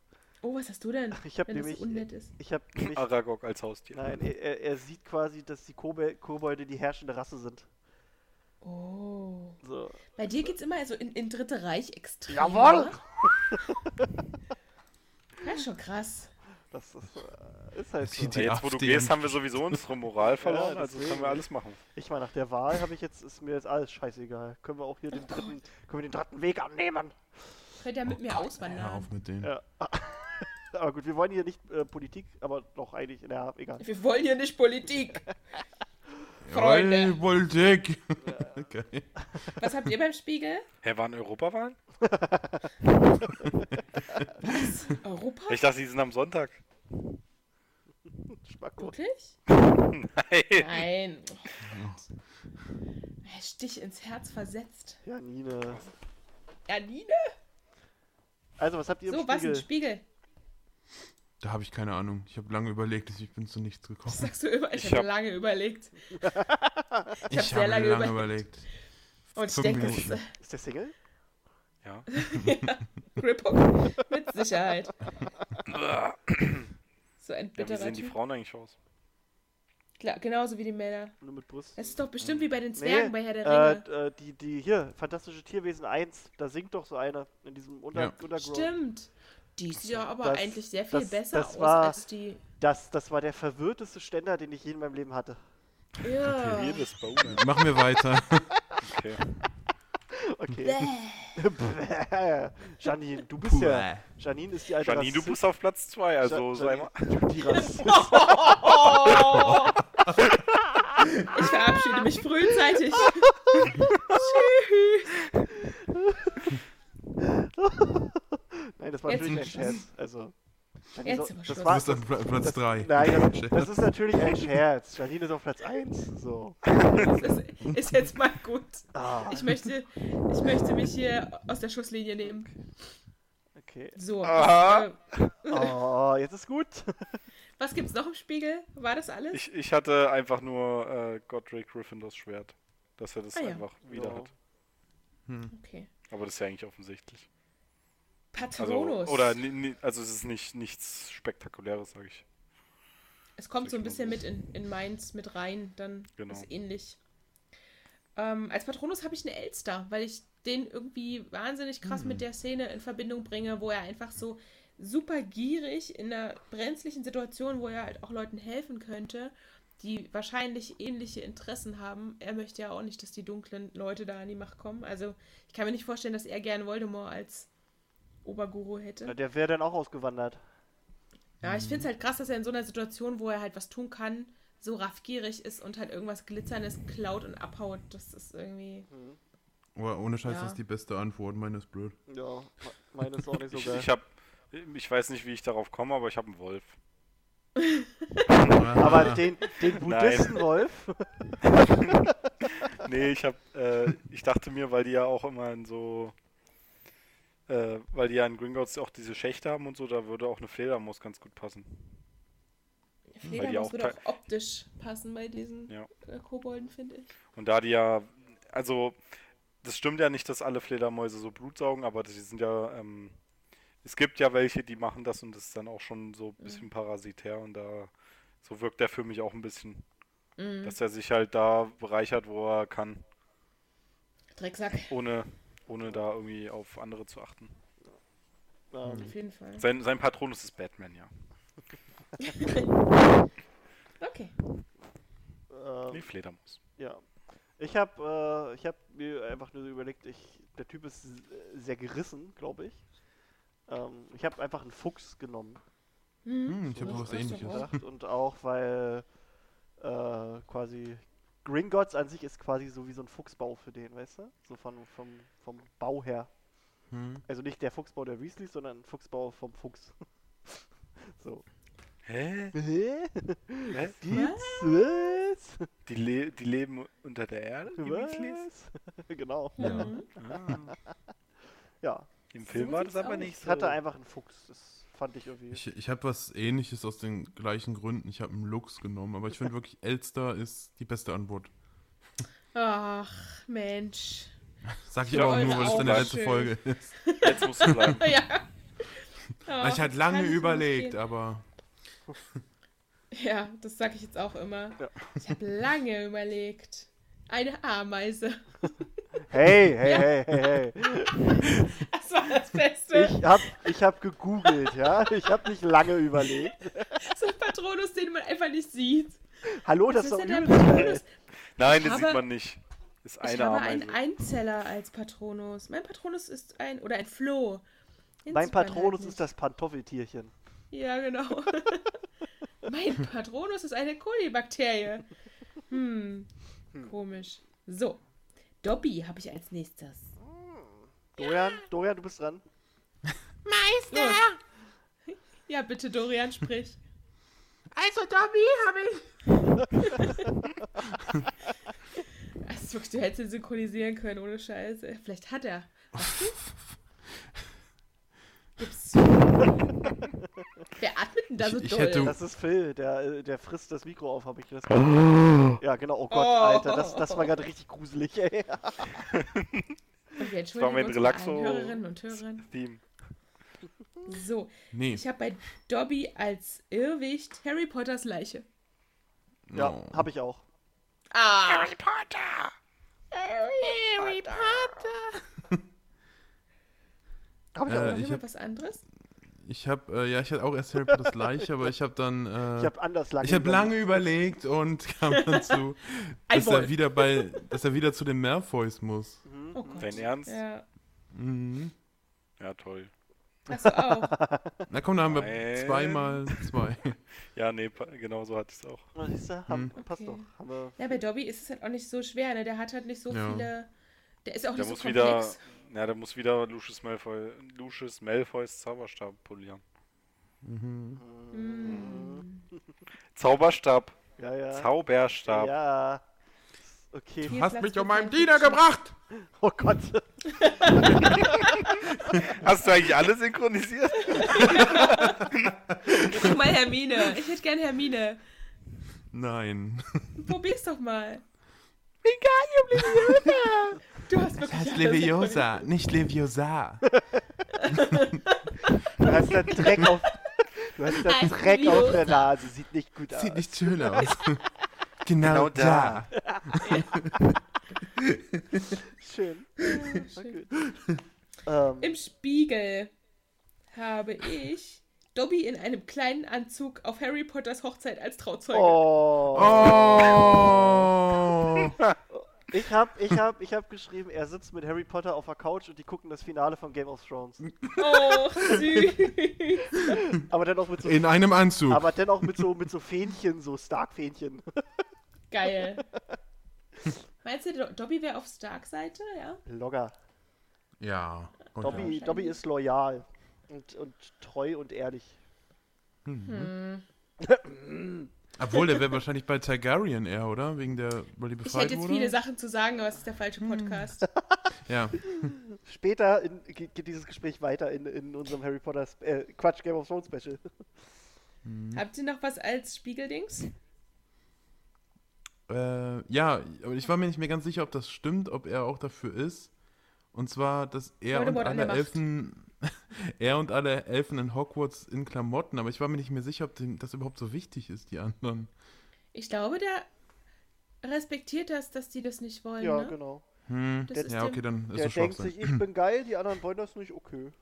Oh, was hast du denn? Ich habe nämlich, so ich habe nämlich, Aragog als Haustier. nein, er, er- sieht quasi, dass die Kobolde die herrschende Rasse sind. Oh. So. Bei dir geht's immer so in, in Dritte Reich extrem. Jawohl! Ja, ist schon krass. Das ist, äh, ist halt so. Die- die- Ja, jetzt, wo du gehst, haben wir sowieso unsere Moral verloren, Ja, also können wir alles machen. Ich meine, nach der Wahl habe ich jetzt, ist mir jetzt alles scheißegal. Können wir auch hier den dritten, können wir den dritten Weg annehmen? Könnt ihr mit mir Hör auswandern. auf mit denen. Ja. aber gut, wir wollen hier nicht äh, Politik, aber doch eigentlich, ja, egal. Wir wollen hier nicht Politik. Freunde. Politik. Geil. Was habt ihr beim Spiegel? Hä, waren Europawahlen? Europa? Ich dachte, die sind am Sonntag. Spacko. Wirklich? Nein. Nein. Oh Stich ins Herz versetzt. Janine. Janine? Also, was habt ihr im So, was Spiegel? ein Spiegel? Da habe ich keine Ahnung. Ich habe lange überlegt, ich bin zu nichts Das gekommen. sagst du immer. Ich, Ich habe hab- lange überlegt. Ich, hab sehr habe lange lange, überlegt. überlegt. Und ich denke, ist äh, Ist der Single? Ja. Griphook. Mit Sicherheit. So ein ja, wie bitterer sehen die. Frauen eigentlich aus? Klar, genauso wie die Männer. Nur mit Brust? Das ist doch bestimmt wie bei den Zwergen Nee, bei Herr der Äh, Ringe. äh, die, die hier, Fantastische Tierwesen 1, da singt doch so einer in diesem Unter Ja. Untergrund. Stimmt. Die sieht ja aber Das- eigentlich sehr viel das- besser das aus war- als die. Das, das war der verwirrteste Ständer, den ich je in meinem Leben hatte. Ja. Machen wir weiter. Okay. Okay. Bäh. Janine, du bist ja. Janine ist die alte Janine, du Rassistin- bist auf Platz 2, also Ja- sei mal. Du die Rassistin. Oh! Ich verabschiede mich frühzeitig. Tschüss. Nein, das war Jetzt- natürlich ein Scherz. Also, Janine Jetzt so- das. Du war, bist an Pla- Platz 3. Nein, das, das ist natürlich ein Scherz. Janine ist auf Platz 1. So. Das ist, ist jetzt mal gut. Ah, Ich möchte, ich möchte mich hier aus der Schusslinie nehmen. okay. So. Aha. Äh, Oh, jetzt ist gut. was gibt's noch im Spiegel? War das alles? Ich, ich hatte einfach nur äh, Godric Gryffindors Schwert. Dass er das Ah ja. einfach wieder Ja. hat. Hm. okay. Aber das ist ja eigentlich offensichtlich. Also, Patronus. oder ni, ni, also es ist nicht nichts Spektakuläres, sage ich. Es kommt so ein bisschen mit in, in Mainz mit rein, dann Genau. ist ähnlich. Ähm, als Patronus habe ich eine Elster, weil ich den irgendwie wahnsinnig krass Hm. mit der Szene in Verbindung bringe, wo er einfach so super gierig in einer brenzlichen Situation, wo er halt auch Leuten helfen könnte, die wahrscheinlich ähnliche Interessen haben. Er möchte ja auch nicht, dass die dunklen Leute da an die Macht kommen. Also ich kann mir nicht vorstellen, dass er gern Voldemort als Oberguru hätte. Na, der wäre dann auch ausgewandert. Ja, ich finde es halt krass, dass er in so einer Situation, wo er halt was tun kann, so raffgierig ist und halt irgendwas Glitzerndes klaut und abhaut. Das ist irgendwie. Aber ohne Scheiß, Ja. das ist die beste Antwort, meine ist blöd. Ja, me- meine ist auch nicht so Ich, geil. ich habe, ich weiß nicht, wie ich darauf komme, aber ich habe einen Wolf. Aber den, den Buddhistenwolf, Nee, ich habe, äh, ich dachte mir, weil die ja auch immer in so, äh, weil die ja in Gringotts auch diese Schächte haben und so, da würde auch eine Fledermaus ganz gut passen. Fledermaus auch würde auch optisch passen bei diesen Ja. äh, Kobolden, finde ich. Und da die ja, also, das stimmt ja nicht, dass alle Fledermäuse so Blut saugen, aber die sind ja, ähm, es gibt ja welche, die machen das und das ist dann auch schon so ein bisschen parasitär und da, so wirkt er für mich auch ein bisschen, Mhm. dass er sich halt da bereichert, wo er kann, Drecksack, ohne, ohne da irgendwie auf andere zu achten. ähm, auf jeden Fall. Sein, sein Patronus ist Batman, ja. Okay. ähm, Nee, Fledermaus. ja. Ich habe äh, ich hab mir einfach nur so überlegt, ich, der Typ ist sehr gerissen, glaube ich. Ähm, ich habe einfach einen Fuchs genommen. Hm, ich habe was ähnliches. gedacht und auch weil äh, quasi Gringotts an sich ist quasi so wie so ein Fuchsbau für den, weißt du? So von, vom, vom Bau her. Hm. Also nicht der Fuchsbau der Weasleys, sondern ein Fuchsbau vom Fuchs. so. Hä? Hä? Hä? Gibt's was? Die, le die leben unter der Erde? die Weasleys? Was? genau. Ja. Mhm. Ah. Ja, Im Film So war das aber aus. nicht ich so. hatte einfach einen Fuchs. Das fand ich irgendwie. Ich, ich habe was ähnliches aus den gleichen Gründen. Ich habe einen Lux genommen, aber ich finde wirklich, Elster ist die beste Antwort. Ach, Mensch. Sag ich aber auch nur, weil es deine letzte schön. Folge ist. Jetzt musst du bleiben. ja. Weil ich das lange überlegt, aber Ja, das sage ich jetzt auch immer. Ja. Ich habe lange überlegt. Eine Ameise. Hey, hey, Ja. hey, hey, hey. Das war das Beste. Ich hab, ich hab gegoogelt, ja? Ich hab nicht lange überlegt. So ein Patronus, den man einfach nicht sieht. Hallo, das, ist doch. Patronus? Nein, Ich das sieht habe- man nicht. Ist Ich eine habe Ameise. einen Einzeller als Patronus. Mein Patronus ist ein, oder ein Floh. Den Mein man Patronus halt ist das Pantoffeltierchen. Ja, genau. mein Patronus ist eine Kolibakterie. Hm, komisch. So, Dobby habe ich als nächstes. Dorian, Dorian, du bist dran. Los. Ja, bitte, Dorian, sprich. Also Dobby habe ich. Also, du hättest ihn synchronisieren können, ohne Scheiße. Vielleicht hat er. Hast du? Gib's zu. Wer atmet denn da Ich- so ich doll? hätte- Das ist Phil, der, äh, der frisst das Mikro auf, habe ich das. Ja, genau. Oh Gott, Oh. Alter, das, das war gerade richtig gruselig, ey. Und wir war mein entschuldigen uns Relaxo- Hörerinnen und Hörern. Theme. So, Nee. ich habe bei Dobby als Irrwicht Harry Potters Leiche. Ja, Oh. habe ich auch. Ah! Harry Potter! Harry Potter! Hab ich Äh, auch. Noch ich hab- was anderes? Ich habe, äh, ja, ich hatte auch erst Harry Potters Leiche, aber ich habe dann, äh, Ich habe anders lange. ich habe überlegt. lange überlegt und kam dazu, Ein dass er wieder bei, dass er wieder zu den Malfoys muss. Oh Gott. Dein Ernst? Ja. Mhm. Ja, toll. Auch. Na komm, da haben wir Nein. zweimal zwei. Ja, nee, genau so hatte ich es auch. Siehst du, haben, Hm. passt Okay. doch. Ja, bei Dobby ist es halt auch nicht so schwer, ne? Der hat halt nicht so Ja. viele. Der ist auch Der nicht muss so wieder, komplex. Ja, der muss wieder Lucius Malfoy, Lucius Malfoys Zauberstab polieren. Mhm. Zauberstab. Ja, ja. Zauberstab. Ja. Okay. Du Hier hast mich um meinen. Diener gebracht! Oh Gott. Hast du eigentlich alle synchronisiert? Guck mal, Hermine. Ich hätte gern Hermine. Nein. Probier's doch mal. Wingardium Du hast wirklich alles synchronisiert. nicht Leviosa. Du hast da Dreck auf. Du hast da Ein Dreck Leviosa. auf der Nase. Sieht nicht gut aus. Sieht nicht schön aus. genau, Genau da. Schön. Schön. Okay. Ähm, Im Spiegel habe ich Dobby in einem kleinen Anzug auf Harry Potters Hochzeit als Trauzeuge. oh. Oh! Ich hab, ich hab, ich hab geschrieben, er sitzt mit Harry Potter auf der Couch und die gucken das Finale von Game of Thrones. Oh, süß. Aber dann auch mit so, In einem Anzug. aber dann auch mit so, mit so Fähnchen, so Stark-Fähnchen. Geil. Meinst du, Do- Dobby wäre auf Stark-Seite? Ja. Logger. ja. Dobby. Dobby ist loyal und, und treu und ehrlich. Mhm. Hm. Obwohl, der wäre wahrscheinlich bei Targaryen eher, oder? Wegen der, weil die Ich befreit hätte jetzt wurde? viele Sachen zu sagen, aber es ist der falsche Podcast. Ja. Später in, geht, dieses Gespräch weiter in, in unserem Harry Potter, Sp- äh, Quatsch, Game of Thrones Special. Habt ihr noch was als Spiegeldings? Äh, ja, aber ich war mir nicht mehr ganz sicher, ob das stimmt, ob er auch dafür ist. Und zwar, dass er und Voldemort an der alle Macht. Elfen, er und alle Elfen in Hogwarts in Klamotten, aber ich war mir nicht mehr sicher, ob dem das überhaupt so wichtig ist, die anderen. Ich glaube, der respektiert das, dass die das nicht wollen. Ja, ne? genau. Hm, Das ist ja, okay, dann ist Der denkt sich, ich bin geil, die anderen wollen das nicht, okay.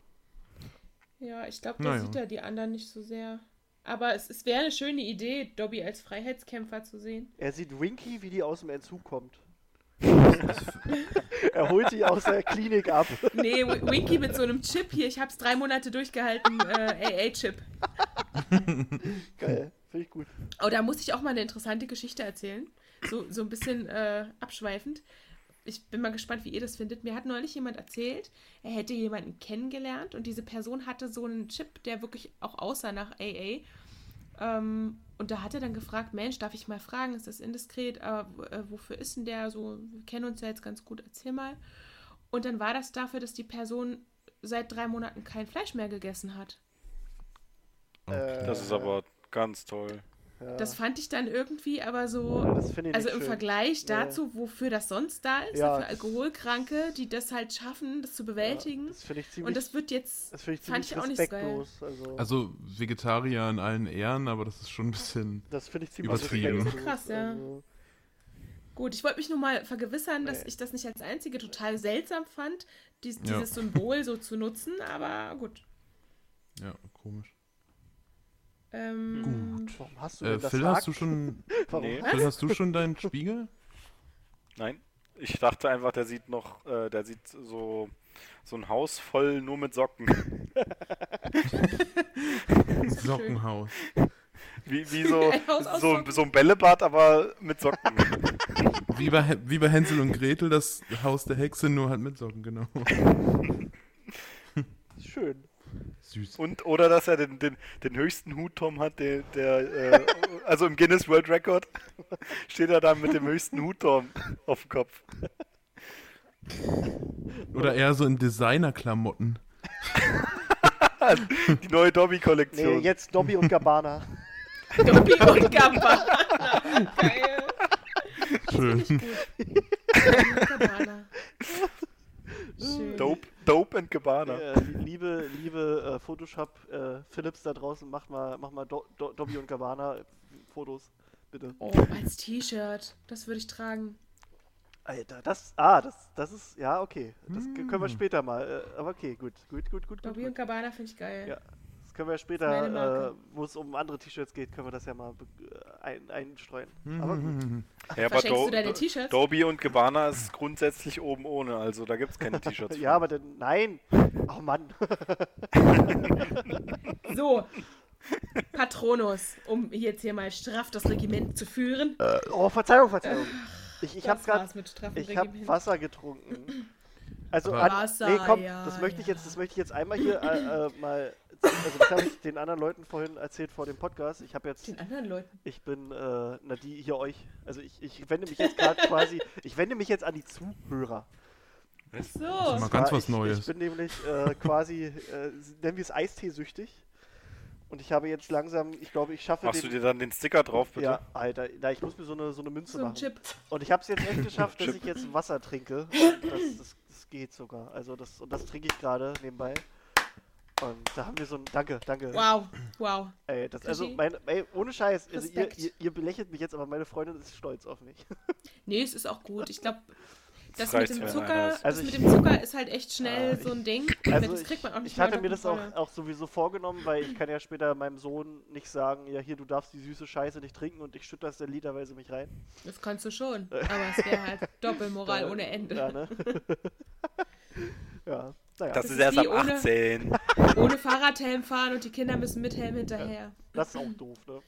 Ja, ich glaube, da Naja. sieht er die anderen nicht so sehr. Aber es, es wäre eine schöne Idee, Dobby als Freiheitskämpfer zu sehen. Er sieht Winky, wie die aus dem Entzug kommt. er holt die aus der Klinik ab. Nee, Winky mit so einem Chip hier. Ich hab's drei Monate durchgehalten. Äh, AA-Chip. Geil, finde ich gut. Oh, da muss ich auch mal eine interessante Geschichte erzählen. So, so ein bisschen äh, abschweifend. Ich bin mal gespannt, wie ihr das findet. Mir hat neulich jemand erzählt, er hätte jemanden kennengelernt und diese Person hatte so einen Chip, der wirklich auch aussah nach AA. Ähm, und da hat er dann gefragt, Mensch, darf ich mal fragen, ist das indiskret, aber w- äh, wofür ist denn der so? Wir kennen uns ja jetzt ganz gut, erzähl mal. Und dann war das dafür, dass die Person seit drei Monaten kein Fleisch mehr gegessen hat. Äh, Das ist aber ganz toll. Ja, Das fand ich dann irgendwie aber so. das ich Also im schön. Vergleich Ja. dazu, wofür das sonst da ist, Ja, für das- Alkoholkranke, die das halt schaffen, das zu bewältigen. Ja, das finde ich ziemlich, Und das wird jetzt, das ich fand ich auch nicht so geil. respektlos. Also, Also Vegetarier in allen Ehren, aber das ist schon ein bisschen. das finde ich ziemlich übertrieben. respektlos. Krass, ja. Also, gut. Ich wollte mich nur mal vergewissern, dass Nee. ich das nicht als Einzige total seltsam fand, dies, Ja. dieses Symbol so zu nutzen, aber gut. Ja, komisch. Ähm, warum hast du Äh, denn das Phil, hast du schon? Nee. Phil, hast du schon deinen Spiegel? Nein. Ich dachte einfach, der sieht noch, äh, der sieht so, so ein Haus voll nur mit Socken. Sockenhaus. Wie, wie so, so, so ein Bällebad, aber mit Socken. Wie bei, wie bei Hänsel und Gretel, das Haus der Hexe, nur halt mit Socken, genau. Schön. Süß. Und, oder dass er den, den, den höchsten Hutturm hat, der, der äh, also im Guinness World Record steht er da mit dem höchsten Hutturm auf dem Kopf. Oder eher so in Designerklamotten. Die neue Nee, Dobby-Kollektion. jetzt Dobby und Gabbana. Dobby und Gabbana. Geil. Schön. Gabbana. Schön. Dope, Dope and Gabbana. Äh, liebe, liebe äh, Photoshop äh, Philips da draußen, mach mal, mach mal Do Do Dobby und Gabbana äh, Fotos, bitte. Oh, als T-Shirt. Das würde ich tragen. Alter, das, ah, das, das ist, ja, okay. Das k- können wir Hm. später mal, äh, aber okay, gut, gut, gut, gut, gut. Dobby gut. und Gabbana finde ich geil. Ja. Können wir meine später, äh, wo es um andere T-Shirts geht, können wir das ja mal äh, ein, einstreuen. Aber gut. Mhm. Ja, aber Do du deine T-Shirts? Dobby und Gabbana ist grundsätzlich oben ohne, also da gibt es keine T-Shirts. Ja, aber dann, nein. Oh Mann. So. Patronus, um jetzt hier mal straff das Regiment zu führen. Oh, Verzeihung, Verzeihung. Ich, ich habe gerade Ich Regiment. Wasser getrunken. Also, an, Wasser, nee, komm, ja, das möchte ich ja. jetzt, das möchte ich jetzt einmal hier äh, äh, mal also das habe ich den anderen Leuten vorhin erzählt vor dem Podcast. Ich habe jetzt, Den anderen Leuten. ich bin, äh, na die hier euch, also ich, ich wende mich jetzt gerade quasi, ich wende mich jetzt an die Zuhörer. So. Mal ganz was ich, Neues. Ich bin nämlich äh, quasi, äh, nennen wir es Eistee-süchtig. Und ich habe jetzt langsam, ich glaube, ich schaffe Machst den... du dir dann den Sticker drauf, bitte? ja, Alter, na, ich muss mir so eine, so eine Münze So ein machen. Chip. Und ich habe es jetzt echt geschafft, dass ich jetzt Wasser trinke. Das, das, das geht sogar. Also das, und das trinke ich gerade nebenbei. Und da haben wir so ein, danke, danke. Wow, wow. Ey, das, also, meine, ey, ohne Scheiß, also ihr, ihr, ihr belächelt mich jetzt, aber meine Freundin ist stolz auf mich. Nee, es ist auch gut. Ich glaube, das Das mit dem Zucker, ist. Also das mit ich- dem Zucker ist halt echt schnell Ah, so ein Ding. Also das ich, kriegt man auch nicht ich hatte mir das auch, auch sowieso vorgenommen, weil ich kann ja später meinem Sohn nicht sagen, ja hier, du darfst die süße Scheiße nicht trinken und ich schütte das dann literweise mich rein. Das kannst du schon. Aber es wäre halt Doppelmoral Ja, ohne Ende. Ja, ne? ja, naja, Das, Das ist erst ab ohne- 18. Ohne Fahrradhelm fahren und die Kinder müssen mit Helm hinterher. das ist auch doof, ne?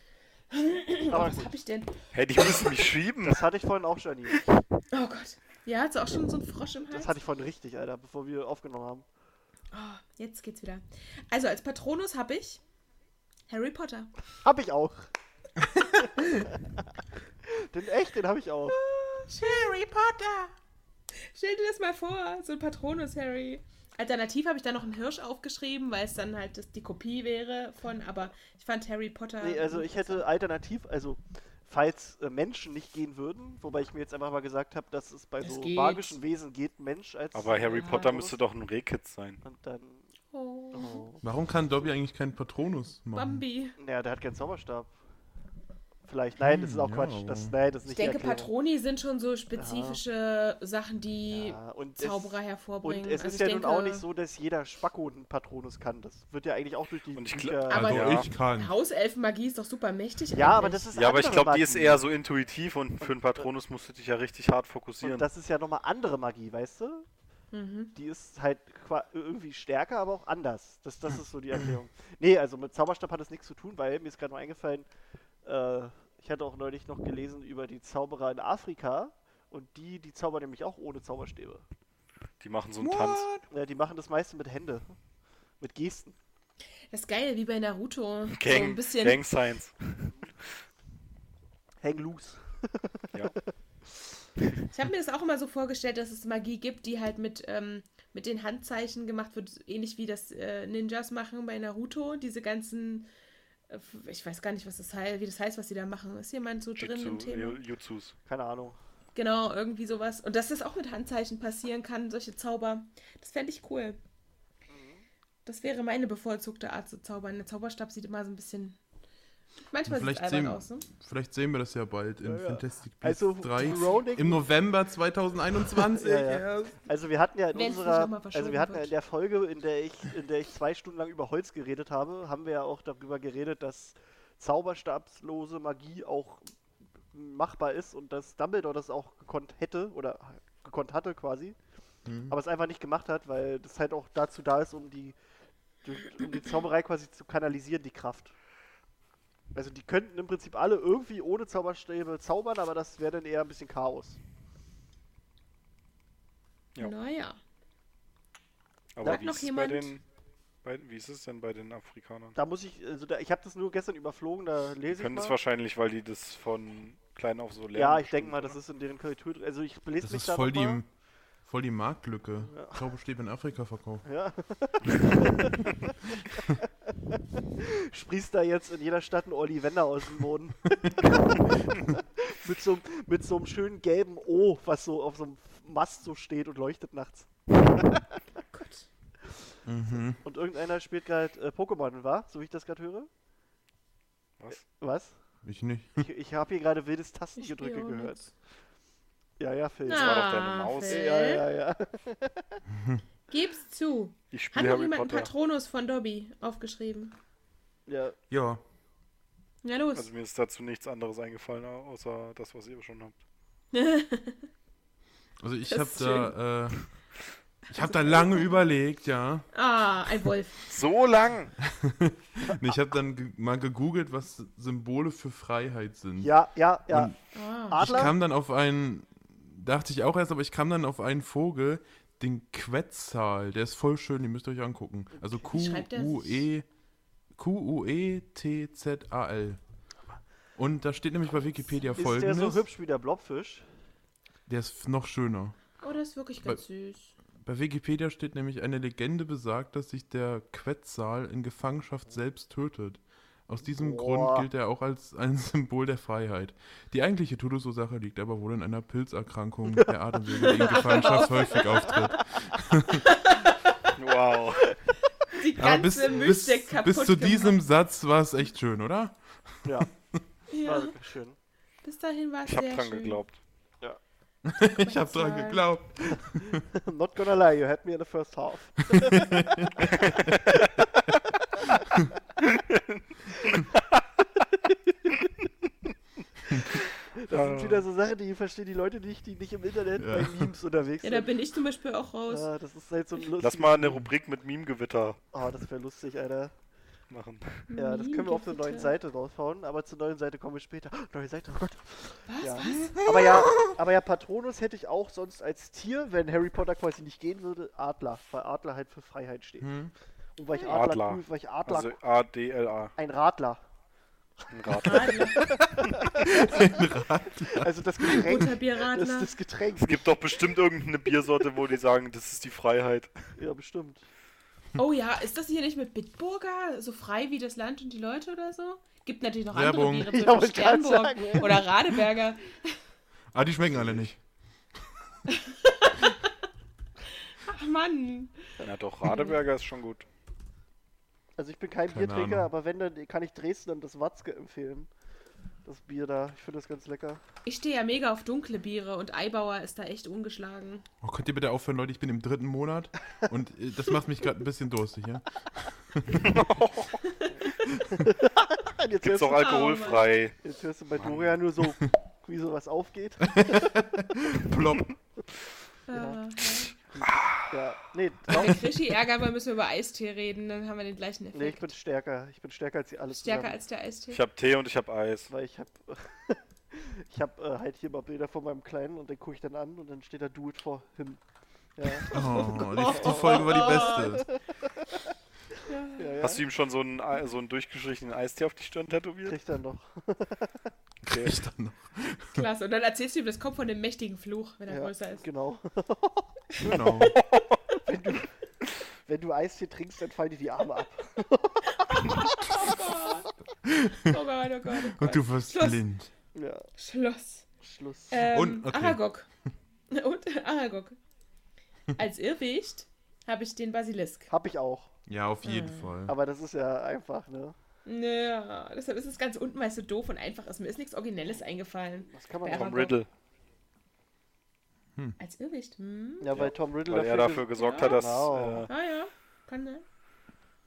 Aber was gut, hab ich denn? Hey, die müssen mich schieben. das hatte ich vorhin auch schon nie. Oh Gott. Ja, hast du auch schon so einen Frosch im Hals? Das hatte ich vorhin richtig, Alter, bevor wir aufgenommen haben. Oh, jetzt geht's wieder. Also als Patronus habe ich Harry Potter. Hab ich auch. den echt, den habe ich auch. Harry Potter! Stell dir das mal vor, so ein Patronus Harry. Alternativ habe ich da noch einen Hirsch aufgeschrieben, weil es dann halt das, die Kopie wäre von, aber ich fand Harry Potter. Nee, also ich hätte alternativ, also falls äh, Menschen nicht gehen würden, wobei ich mir jetzt einfach mal gesagt habe, dass es bei Es so geht. magischen Wesen geht, Mensch als. Aber Harry Ja. Potter müsste doch ein Rehkitz sein. Und dann. Oh, Oh. Warum kann Dobby eigentlich keinen Patronus machen? Bambi. Naja, der hat keinen Zauberstab. Vielleicht, nein, das ist auch Hm, Quatsch. ja. Das, nein, das ist Ich nicht die denke. Patroni sind schon so spezifische Sachen, die Ja, und Zauberer es, hervorbringen. Und es Also ist ich ja denke, nun auch nicht so, dass jeder Spacko einen Patronus kann. Das wird ja eigentlich auch durch die Und ich Bücher. Aber- Also Ja. ich kann. Hauselfenmagie ist doch super mächtig. ja, aber das ist Ja, aber ich glaube, die ist eher so intuitiv und für einen Patronus musst du dich ja richtig hart fokussieren. Und das ist ja nochmal andere Magie, weißt du? Mhm. Die ist halt irgendwie stärker, aber auch anders. Das, das ist so die Erklärung. Nee, also mit Zauberstab hat es nichts zu tun, weil mir ist gerade noch eingefallen, äh, ich hatte auch neulich noch gelesen über die Zauberer in Afrika und die, die zaubern nämlich auch ohne Zauberstäbe. Die machen so einen Tanz. Ja, die machen das meiste mit Hände. Mit Gesten. Das ist geil, wie bei Naruto. so ein Gang, bisschen. Gang Science. Hang loose. Ja. Ich habe mir das auch immer so vorgestellt, dass es Magie gibt, die halt mit, ähm, mit den Handzeichen gemacht wird, ähnlich wie das äh, Ninjas machen bei Naruto. Diese ganzen, äh, ich weiß gar nicht, was das heißt, wie das heißt, was sie da machen. Ist jemand so drin im Thema? Ju- Jutsus. Keine Ahnung. Genau, irgendwie sowas. Und dass das auch mit Handzeichen passieren kann, solche Zauber. Das fände ich cool. Das wäre meine bevorzugte Art zu zaubern. Der Zauberstab sieht immer so ein bisschen. Manchmal sieht es Vielleicht sehen, aus, ne? vielleicht sehen wir das ja bald in Ja, ja. Fantastic Beasts Also, 3 Rowling- im November 2021. Ja. Also wir hatten ja in nicht unserer, also wir hatten ja in der Folge, in der ich, in der ich zwei Stunden lang über Holz geredet habe, haben wir ja auch darüber geredet, dass zauberstabslose Magie auch machbar ist und dass Dumbledore das auch gekonnt hätte oder gekonnt hatte quasi, Mhm. aber es einfach nicht gemacht hat, weil das halt auch dazu da ist, um die- um die Zauberei quasi zu kanalisieren, die Kraft. Also die könnten im Prinzip alle irgendwie ohne Zauberstäbe zaubern, aber das wäre dann eher ein bisschen Chaos. Ja. Naja. Aber wie noch ist es bei jemand? den. Bei, wie ist es denn bei den Afrikanern? Da muss ich, also da, ich habe das nur gestern überflogen, da lese ich Können mal. es wahrscheinlich, weil die das von klein auf so lernen. ja, ich denke mal, das oder? ist in deren Kultur. drin. Also ich lese Das mich ist da voll die, voll die Marktlücke. Ja. Zauberstäbe in Afrika verkauft. Ja. Sprießt da jetzt in jeder Stadt ein Olli Wender aus dem Boden. mit, so, mit so einem schönen gelben O, was so auf so einem Mast so steht und leuchtet nachts. Gott. Mhm. Und irgendeiner spielt gerade äh, Pokémon, war? So wie ich das gerade höre? Was? Was? Ich nicht. Ich, ich habe hier gerade wildes Tastengedrücke gehört. nichts. Ja, ja, Phil. war doch deine Ah, Maus. Phil. Ja, ja, ja. Gib's zu. Ich Hat noch Harry jemand einen Potter. Patronus von Dobby aufgeschrieben? ja. Ja, Na los. Also mir ist dazu nichts anderes eingefallen, außer das, was ihr schon habt. also ich habe da, äh, ich habe da lange überlegt, ja. ah, ein Wolf. So lang! Und ich habe dann ge mal gegoogelt, was Symbole für Freiheit sind. Ja, ja, ja. Und Ah. ich Adler? kam dann auf einen, dachte ich auch erst, aber ich kam dann auf einen Vogel, den Quetzal. Der ist voll schön, den müsst ihr euch angucken. Also der? Q-U-E-Z-Z-A-L. Q-U-E-T-Z-A-L. Und da steht nämlich bei Wikipedia Ist der folgendes. so hübsch wie der Blobfisch? Der ist noch schöner. Oh, das ist wirklich ganz süß. Bei Wikipedia steht nämlich, eine Legende besagt, dass sich der Quetzal in Gefangenschaft selbst tötet. Aus diesem Boah. Grund gilt er auch als ein Symbol der Freiheit. Die eigentliche Todesursache liegt aber wohl in einer Pilzerkrankung der Atemwege, die in Gefangenschaft häufig auftritt. Wow. Die Aber bis, ganze bis, bis zu diesem gemacht. Satz war es echt schön, oder? Ja, war Ja, wirklich schön. bis dahin war es Ich hab sehr dran schön. geglaubt. ich habe dran geglaubt. Not gonna lie, you had me in the first half. Das sind wieder so Sachen, die verstehen die Leute nicht, die nicht im Internet Ja. bei Memes unterwegs Ja, da sind. bin ich zum Beispiel auch raus. Ja, das ist halt so ein lustiges Lass mal eine Rubrik mit Meme-Gewitter Oh, das wäre lustig, Alter. machen. Ja, das können wir auf der neuen. Seite raushauen, aber zur neuen Seite kommen wir später. Neue Seite, oh Gott. Was? Ja. Was? Aber ja, aber ja, Patronus hätte ich auch sonst als Tier, wenn Harry Potter quasi nicht gehen würde, Adler, weil Adler halt für Freiheit steht. Hm. Und weil ich Adler, Adler. cool, weil ich Adler, Also A-D-L-A. ein Radler. Ein Rad. Radler. Also das Getränk, das ist das Getränk. Es gibt doch bestimmt irgendeine Biersorte, wo die sagen, das ist die Freiheit. Ja, bestimmt. Oh ja, ist das hier nicht mit Bitburger? So frei wie das Land und die Leute oder so? Gibt natürlich noch Werbung. andere Biere, Ja, Sternburg sagen. oder Radeberger. Ah, die schmecken alle nicht. Ach Mann. Ja doch, Radeberger ist schon gut. Also ich bin kein Keine Biertrinker, Ahnung. aber wenn, dann kann ich Dresden und das Watzke empfehlen. Das Bier da, ich finde das ganz lecker. Ich stehe ja mega auf dunkle Biere und Eibauer ist da echt ungeschlagen. Oh, könnt ihr bitte aufhören, Leute? Ich bin im dritten Monat und äh, das macht mich gerade ein bisschen durstig, ja? Jetzt Gibt's du, alkoholfrei. jetzt hörst du bei Doria nur so, wie sowas aufgeht. Plopp. Ja. Ja, nee, Wenn wir Krischi ärgern wollen, müssen wir über Eistee reden, dann haben wir den gleichen Effekt. nee, ich bin stärker. Ich bin stärker als sie alle Stärker zusammen. als der Eistee. Ich habe Tee und ich habe Eis. Weil ich hab, ich hab äh, halt hier mal Bilder von meinem Kleinen und den gucke ich dann an und dann steht da Do it for him. Ja, Oh, die, die Folge war die beste. ja, ja. Hast du ihm schon so einen, Ei- so einen durchgestrichenen Eistee auf die Stirn tätowiert? Kriegt er noch. Okay. Ich dann noch. Klasse. Und dann erzählst du ihm, das kommt von dem mächtigen Fluch, wenn er Ja, größer ist. genau. Genau. Wenn du Eistee trinkst, dann fallen dir die Arme ab. Oh Gott. Oh Gott, oh Gott, oh Und du wirst Schluss. blind. Ja, Schluss. Schluss. Ähm, Und- okay. Aragog. Und Aragog. Als Irrwicht habe ich den Basilisk. Hab ich auch. Ja, auf jeden Hm. Fall. Aber das ist ja einfach, ne? Ja, deshalb ist es ganz unten, weil es so doof und einfach ist. Mir ist nichts Originelles eingefallen. Was kann man? Tom Riddle, Als Irrwicht? Hm? Ja, weil Tom Riddle weil er dafür ges- gesorgt Ja. hat, dass, Genau. äh, Ah ja, kann sein.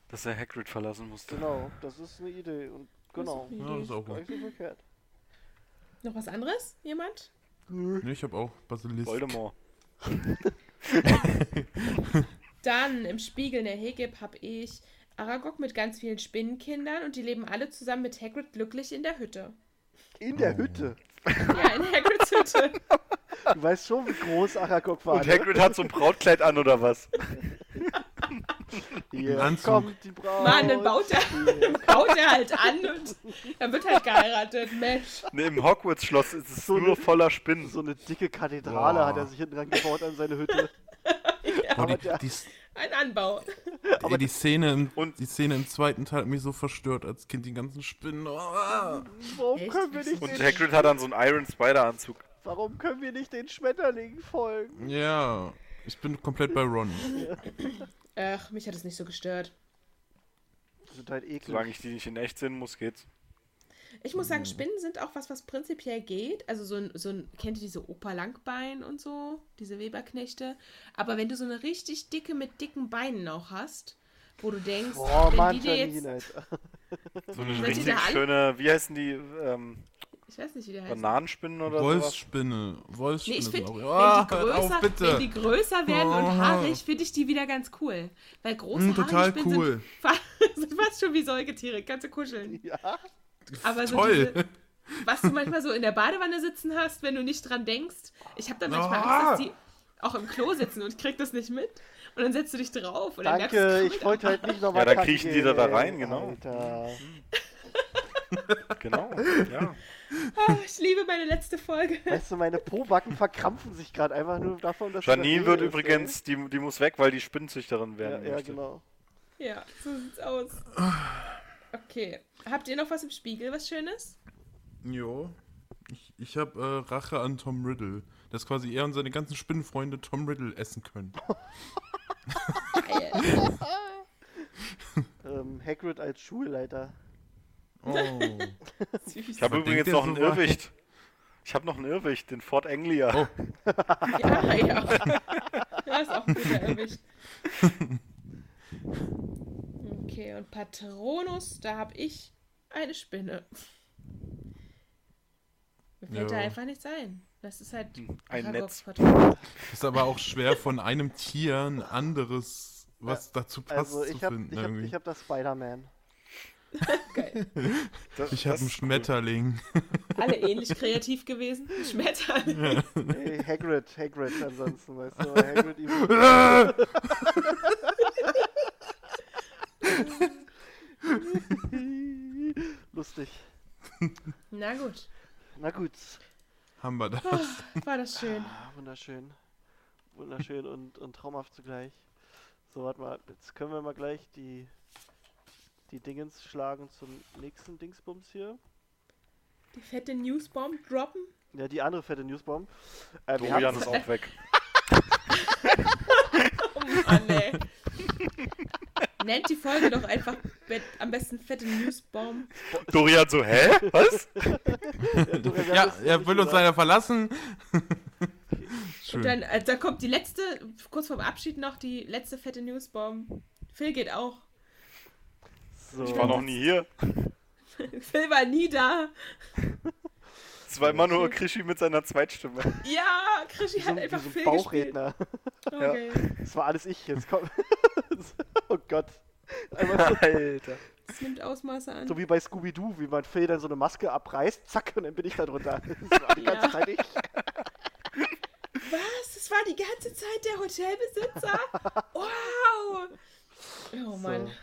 dass er Hagrid verlassen musste. Genau, das ist eine Idee. Und genau. Das ist Ja, das ist auch gut. verkehrt. Noch was anderes? Jemand? Nee, ich habe auch Basilisk. Voldemort. Dann im Spiegel in der Hegeb habe ich Aragog mit ganz vielen Spinnenkindern und die leben alle zusammen mit Hagrid glücklich in der Hütte. In der Oh. Hütte. Ja, in Hagrids Hütte. Du weißt schon, wie groß Aragog war. Und ne? Hagrid hat so ein Brautkleid an oder was? Hier Anzug. kommt die Braut. Mann, dann baut er, baut er halt an und dann wird halt geheiratet. Mensch. Ne, im Hogwarts-Schloss ist es So nur eine- voller Spinnen. So eine dicke Kathedrale Boah. hat er sich hinten dran gebaut an seine Hütte. Oh, aber die, der- die, Ein Anbau. ey, die, Szene im, Und- die Szene im zweiten Teil hat mich so verstört als Kind, die ganzen Spinnen. Oh, ah. Warum Echt? können wir nicht Und den, Hagrid hat dann so einen Iron Spider-Anzug. warum können wir nicht den Schmetterlingen folgen? Ja, ich bin komplett bei Ron. Ach, mich hat es nicht so gestört. Die sind halt eklig. Solange ich die nicht in echt sehen muss, geht's. Ich muss sagen, Spinnen sind auch was, was prinzipiell geht. Also so ein, so ein kennt ihr diese Opa Langbein und so, diese Weberknechte. Aber wenn du so eine richtig dicke mit dicken Beinen auch hast, wo du denkst, Boah, wenn Mann, die dir jetzt. So eine richtig schöne, wie heißen die, ähm, ich weiß nicht, wie der heißt. Bananenspinnen oder sowas? Wolfsspinne. Nee, Wolfsspinne ich sind finde, wenn, Ah, bitte. wenn die größer werden und Oh. haarig, finde ich die wieder ganz cool. Weil große Hm, total haarige Spinnen cool. sind fast schon wie Säugetiere, kannst du kuscheln. Ja, Aber so Toll. diese, was du manchmal so in der Badewanne sitzen hast, wenn du nicht dran denkst. Ich habe dann manchmal Ah. Angst, dass die auch im Klo sitzen und krieg das nicht mit. Und dann setzt du dich drauf. Und dann merkst Danke, du, ich wollte halt nicht nochmal Ja, dann kacken kriechen die da da rein, genau. Genau, ja. Ah, ich liebe meine letzte Folge. Weißt du, meine Pobacken verkrampfen sich gerade einfach nur davon, dass Janine das wird ist, übrigens, die, die muss weg, weil die Spinnzüchterin werden Ja, ja, möchte. genau. Ja, so sieht's aus. Okay. Habt ihr noch was im Spiegel, was Schönes? Jo. Ich, ich habe äh, Rache an Tom Riddle. Dass quasi er und seine ganzen Spinnenfreunde Tom Riddle essen können. Geil. Ähm, Hagrid als Schulleiter. Oh. Ich habe übrigens noch einen? Irrwicht. Ich habe noch einen Irrwicht, den Fort Anglia. Oh. Ja, ja. Ja, ist auch gut erwischt. Okay, und Patronus, da habe ich eine Spinne. Mir fällt da Ja. einfach nichts ein. Das ist halt Ein Aragorns Netz. Ist aber auch schwer von einem Tier ein anderes, was dazu passt, Also zu ich habe finden. ich hab, irgendwie. ich hab das Spider-Man. Geil. Das- Ich habe einen Schmetterling. Alle ähnlich kreativ gewesen. Schmetterling. Hey, Hagrid, Hagrid ansonsten, weißt du, Hagrid ihm... Lustig. Na gut. Na gut. Haben wir das. War das schön. Ah, wunderschön. Wunderschön und, und traumhaft zugleich. So, warte mal, jetzt können wir mal gleich die, die Dingens schlagen zum nächsten Dingsbums hier. Die fette Newsbomb droppen. Ja, die andere fette Newsbomb. Äh, Dorian ist auch weg. Oh Mann, ey. Nennt die Folge doch einfach am besten fette Newsbomb. Dorian so, hä? Was? Dorian, Ja, das er will uns leider verlassen. Und Schön. dann, äh, da kommt die letzte, kurz vorm Abschied noch die letzte fette Newsbomb. Phil geht auch. So. Ich war noch nie hier. Phil war nie da. Es war immer nur Krischi mit seiner Zweitstimme. Ja, Krischi so, hat einfach so Phil Bauchredner. Okay. Das war alles ich jetzt. Komm. oh Gott. Einmal Alter. Das nimmt Ausmaße an. so, so wie bei Scooby-Doo, wie man Phil dann so eine Maske abreißt, zack, und dann bin ich da drunter. Das war die ganze Ja. Zeit ich. Was? Das war die ganze Zeit der Hotelbesitzer? Wow! Oh Mann. So.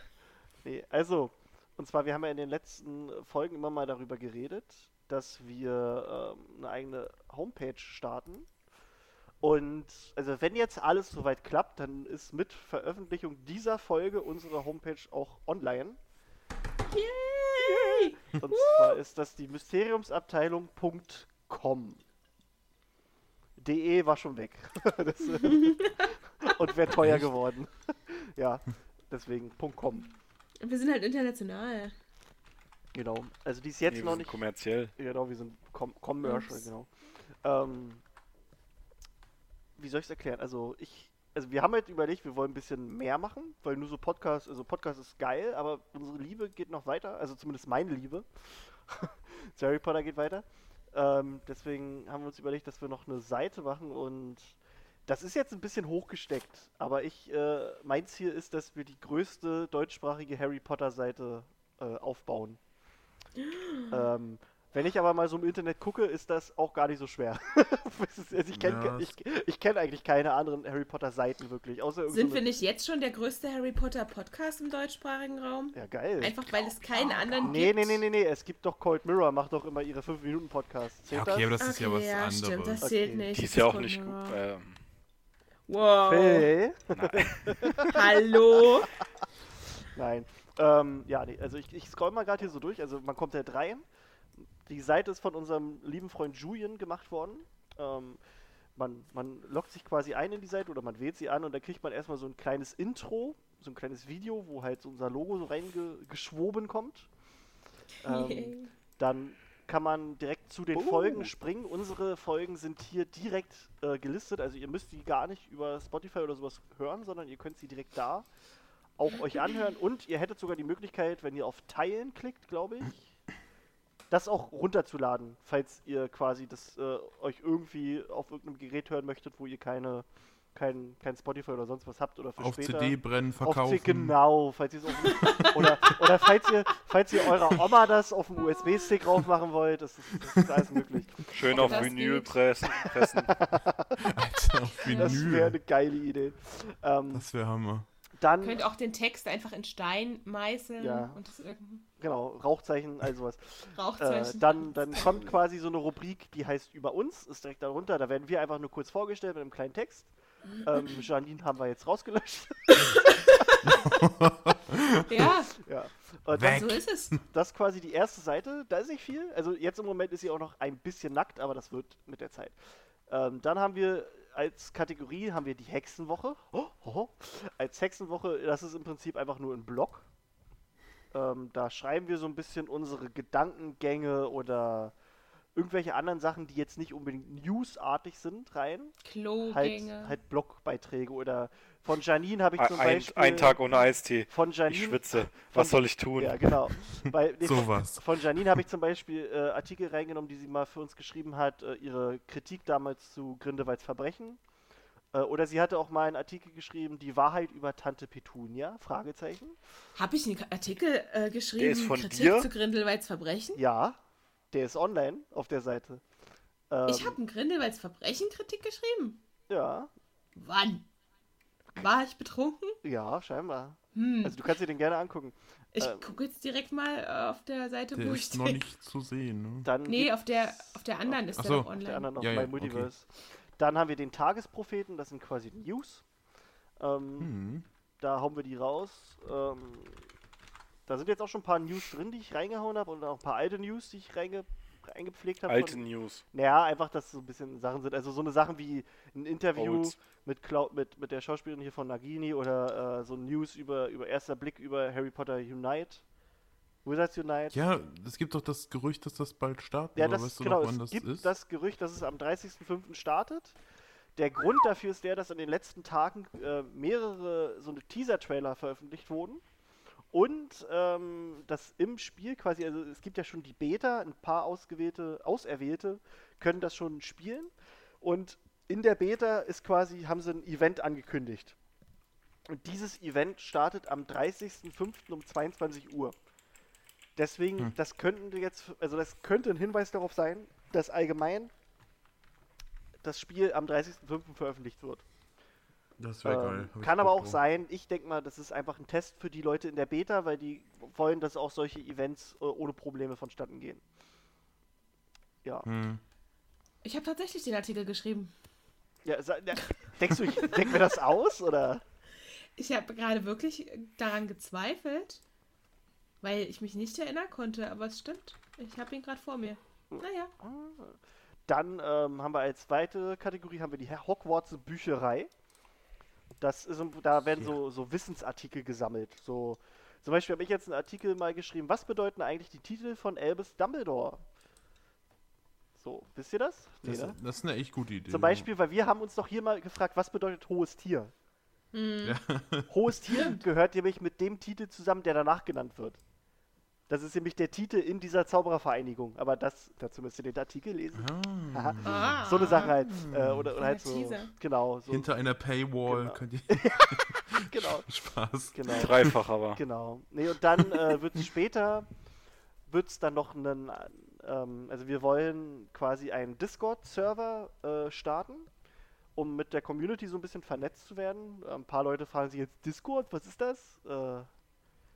Nee, also, und zwar, wir haben ja in den letzten Folgen immer mal darüber geredet, dass wir ähm, eine eigene Homepage starten. Und also wenn jetzt alles soweit klappt, dann ist mit Veröffentlichung dieser Folge unsere Homepage auch online. Yay! Und zwar ist das die Mysteriumsabteilung.com. De war schon weg. das, und wäre teuer geworden. ja, deswegen .com. Wir sind halt international. Genau. Also die ist jetzt Nee, noch nicht. kommerziell. Genau, wir sind Com Commercial, Ups. genau. Ähm, wie soll ich es erklären? Also ich, also wir haben halt überlegt, wir wollen ein bisschen mehr machen, weil nur so Podcast, also Podcast ist geil, aber unsere Liebe geht noch weiter, also zumindest meine Liebe. Harry Potter geht weiter. Ähm, deswegen haben wir uns überlegt, dass wir noch eine Seite machen und das ist jetzt ein bisschen hochgesteckt, aber ich, äh, mein Ziel ist, dass wir die größte deutschsprachige Harry Potter Seite äh, aufbauen. Ähm, wenn ich aber mal so im Internet gucke, ist das auch gar nicht so schwer. Also ich kenne Ja, ich, ich kenn eigentlich keine anderen Harry Potter Seiten wirklich, außer Sind wir nicht jetzt schon der größte Harry Potter Podcast im deutschsprachigen Raum? Ja, geil. Einfach weil es keinen anderen Nee, gibt. nee, nee, nee, nee, es gibt doch Cold Mirror, macht doch immer ihre 5-Minuten-Podcasts. Ja, okay, aber das? das ist ja was ja, anderes. stimmt, das Okay. zählt nicht. Die Das ist ja auch nicht gut. Ähm, Wow. Phil? Hallo. Nein. Ähm, ja, nee, also ich, ich scroll mal gerade hier so durch. Also man kommt halt rein. Die Seite ist von unserem lieben Freund Julian gemacht worden. Ähm, man, man loggt sich quasi ein in die Seite oder man wählt sie an und dann kriegt man erstmal so ein kleines Intro, so ein kleines Video, wo halt so unser Logo so reingeschwoben kommt. Ähm, dann kann man direkt zu den Oh. Folgen springen. Unsere Folgen sind hier direkt äh, gelistet, also ihr müsst die gar nicht über Spotify oder sowas hören, sondern ihr könnt sie direkt da auch euch anhören und ihr hättet sogar die Möglichkeit, wenn ihr auf Teilen klickt, glaube ich, das auch runterzuladen, falls ihr quasi das äh, euch irgendwie auf irgendeinem Gerät hören möchtet, wo ihr keine kein, kein Spotify oder sonst was habt oder für Auf später. CD brennen, Auf verkaufen. C genau, falls ihr es auf oder, oder falls ihr falls ihr eurer Oma das auf dem USB-Stick drauf machen wollt, das ist, das ist alles möglich. Schön auf Vinyl geht. pressen. pressen. Alter, auf Das wäre Vinyl. eine geile Idee. Ähm, Das wäre Hammer. dann Könnt auch den Text einfach in Stein meißeln Ja. und das genau Rauchzeichen, all sowas. Äh, Rauchzeichen. dann, dann kommt quasi so eine Rubrik, die heißt Über uns, ist direkt darunter. Da werden wir einfach nur kurz vorgestellt mit einem kleinen Text. Ähm, Janine haben wir jetzt rausgelöscht. ja, ja. Und Weg. so ist es. das ist quasi die erste Seite. Da ist nicht viel. Also jetzt im Moment ist sie auch noch ein bisschen nackt, aber das wird mit der Zeit. Ähm, dann haben wir als Kategorie haben wir die Hexenwoche. Oh, oh, oh. Als Hexenwoche, das ist im Prinzip einfach nur ein Blog. Ähm, da schreiben wir so ein bisschen unsere Gedankengänge oder irgendwelche anderen Sachen, die jetzt nicht unbedingt newsartig sind, rein. Halt, Klogänge. halt Blogbeiträge oder von Janine habe ich zum Ein, Beispiel ein Tag ohne Eistee. von Ich Janine schwitze. von- Was soll ich tun? ja, genau. Bei, nee, von, Sowas. von Janine habe ich zum Beispiel äh, Artikel reingenommen, die sie mal für uns geschrieben hat, äh, ihre Kritik damals zu Grindelwalds Verbrechen. Äh, oder sie hatte auch mal einen Artikel geschrieben, die Wahrheit über Tante Petunia, Fragezeichen. Habe ich einen Artikel äh, geschrieben, ist von Kritik dir? zu Grindelwalds Verbrechen? Ja, der ist online auf der Seite. Ähm, Ich habe einen Grindelwalds Verbrechen Kritik geschrieben. Ja, Wann? War ich betrunken? ja, scheinbar. Hm. Also du kannst dir den gerne angucken. ich ähm, gucke jetzt direkt mal äh, auf der Seite, Der wo ich ist noch nicht zu sehen. Ne? Dann Nee, auf der, auf der anderen ist Ach der so. noch auf online. der anderen noch Ja, bei ja, okay. Multiverse. Dann haben wir den Tagespropheten, das sind quasi News. Ähm, Hm. Da hauen wir die raus. Ähm, da sind jetzt auch schon ein paar News drin, die ich reingehauen habe und auch ein paar alte News, die ich reinge reingepflegt habe. Alte von- News. Naja, einfach, dass so ein bisschen Sachen sind. Also so eine Sachen wie ein Interview Olds. mit, Clau mit, mit der Schauspielerin hier von Nagini oder äh, so News über, über erster Blick über Harry Potter Unite. Wizards Unite. Ja, es gibt doch das Gerücht, dass das bald startet. Ja, das, weißt du genau, noch, wann es das gibt ist? das Gerücht, dass es am 30.05. startet. Der Grund dafür ist der, dass in den letzten Tagen äh, mehrere so eine Teaser-Trailer veröffentlicht wurden. Und ähm, dass im Spiel quasi, also es gibt ja schon die Beta, ein paar ausgewählte, Auserwählte können das schon spielen. Und in der Beta ist quasi, haben sie ein Event angekündigt. Und dieses Event startet am 30.05. um 22 Uhr. Deswegen, Hm. das könnten jetzt, also das könnte ein Hinweis darauf sein, dass allgemein das Spiel am 30.05. veröffentlicht wird. Das wäre Ähm, geil. hab kann aber auch drauf. sein, ich denke mal, das ist einfach ein Test für die Leute in der Beta, weil die wollen, dass auch solche Events äh, ohne Probleme vonstatten gehen. Ja. Hm. Ich habe tatsächlich den Artikel geschrieben. ja, ja denkst du, ich denke mir das aus, oder? Ich habe gerade wirklich daran gezweifelt, weil ich mich nicht erinnern konnte, aber es stimmt. Ich habe ihn gerade vor mir. Naja. Dann ähm, haben wir als zweite Kategorie haben wir die Hogwarts Bücherei. Das ist, da werden so, so Wissensartikel gesammelt. So, zum Beispiel habe ich jetzt einen Artikel mal geschrieben, was bedeuten eigentlich die Titel von Albus Dumbledore? So, wisst ihr das? Nee, Das, ne? das ist eine echt gute Idee. Zum Beispiel, weil wir haben uns doch hier mal gefragt, was bedeutet hohes Tier? Hm. Hohes Tier gehört nämlich mit dem Titel zusammen, der danach genannt wird. Das ist nämlich der Titel in dieser Zauberervereinigung. Aber das, dazu müsst ihr den Artikel lesen. Ah. Ah. So eine Sache halt. Äh, oder oder halt so. Teaser. Genau, so. Hinter einer Paywall Genau. könnt ihr. Genau, Spaß. genau. Dreifach aber. Genau. Nee, und dann äh, wird es später, wird es dann noch einen, ähm, also wir wollen quasi einen Discord-Server äh, starten, um mit der Community so ein bisschen vernetzt zu werden. Ein paar Leute fragen sich jetzt, Discord, was ist das? Äh,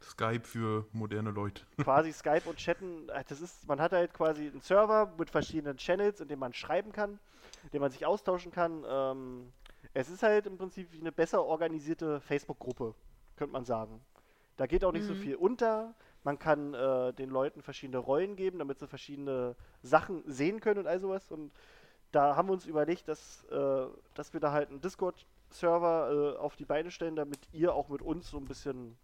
Skype für moderne Leute. quasi Skype und Chatten, äh, das ist, man hat halt quasi einen Server mit verschiedenen Channels, in dem man schreiben kann, in dem man sich austauschen kann. Ähm, es ist halt im Prinzip wie eine besser organisierte Facebook-Gruppe, könnte man sagen. Da geht auch nicht so Mhm. viel unter. Man kann äh, den Leuten verschiedene Rollen geben, damit sie verschiedene Sachen sehen können und all sowas. Und da haben wir uns überlegt, dass, äh, dass wir da halt einen Discord-Server äh, auf die Beine stellen, damit ihr auch mit uns so ein bisschen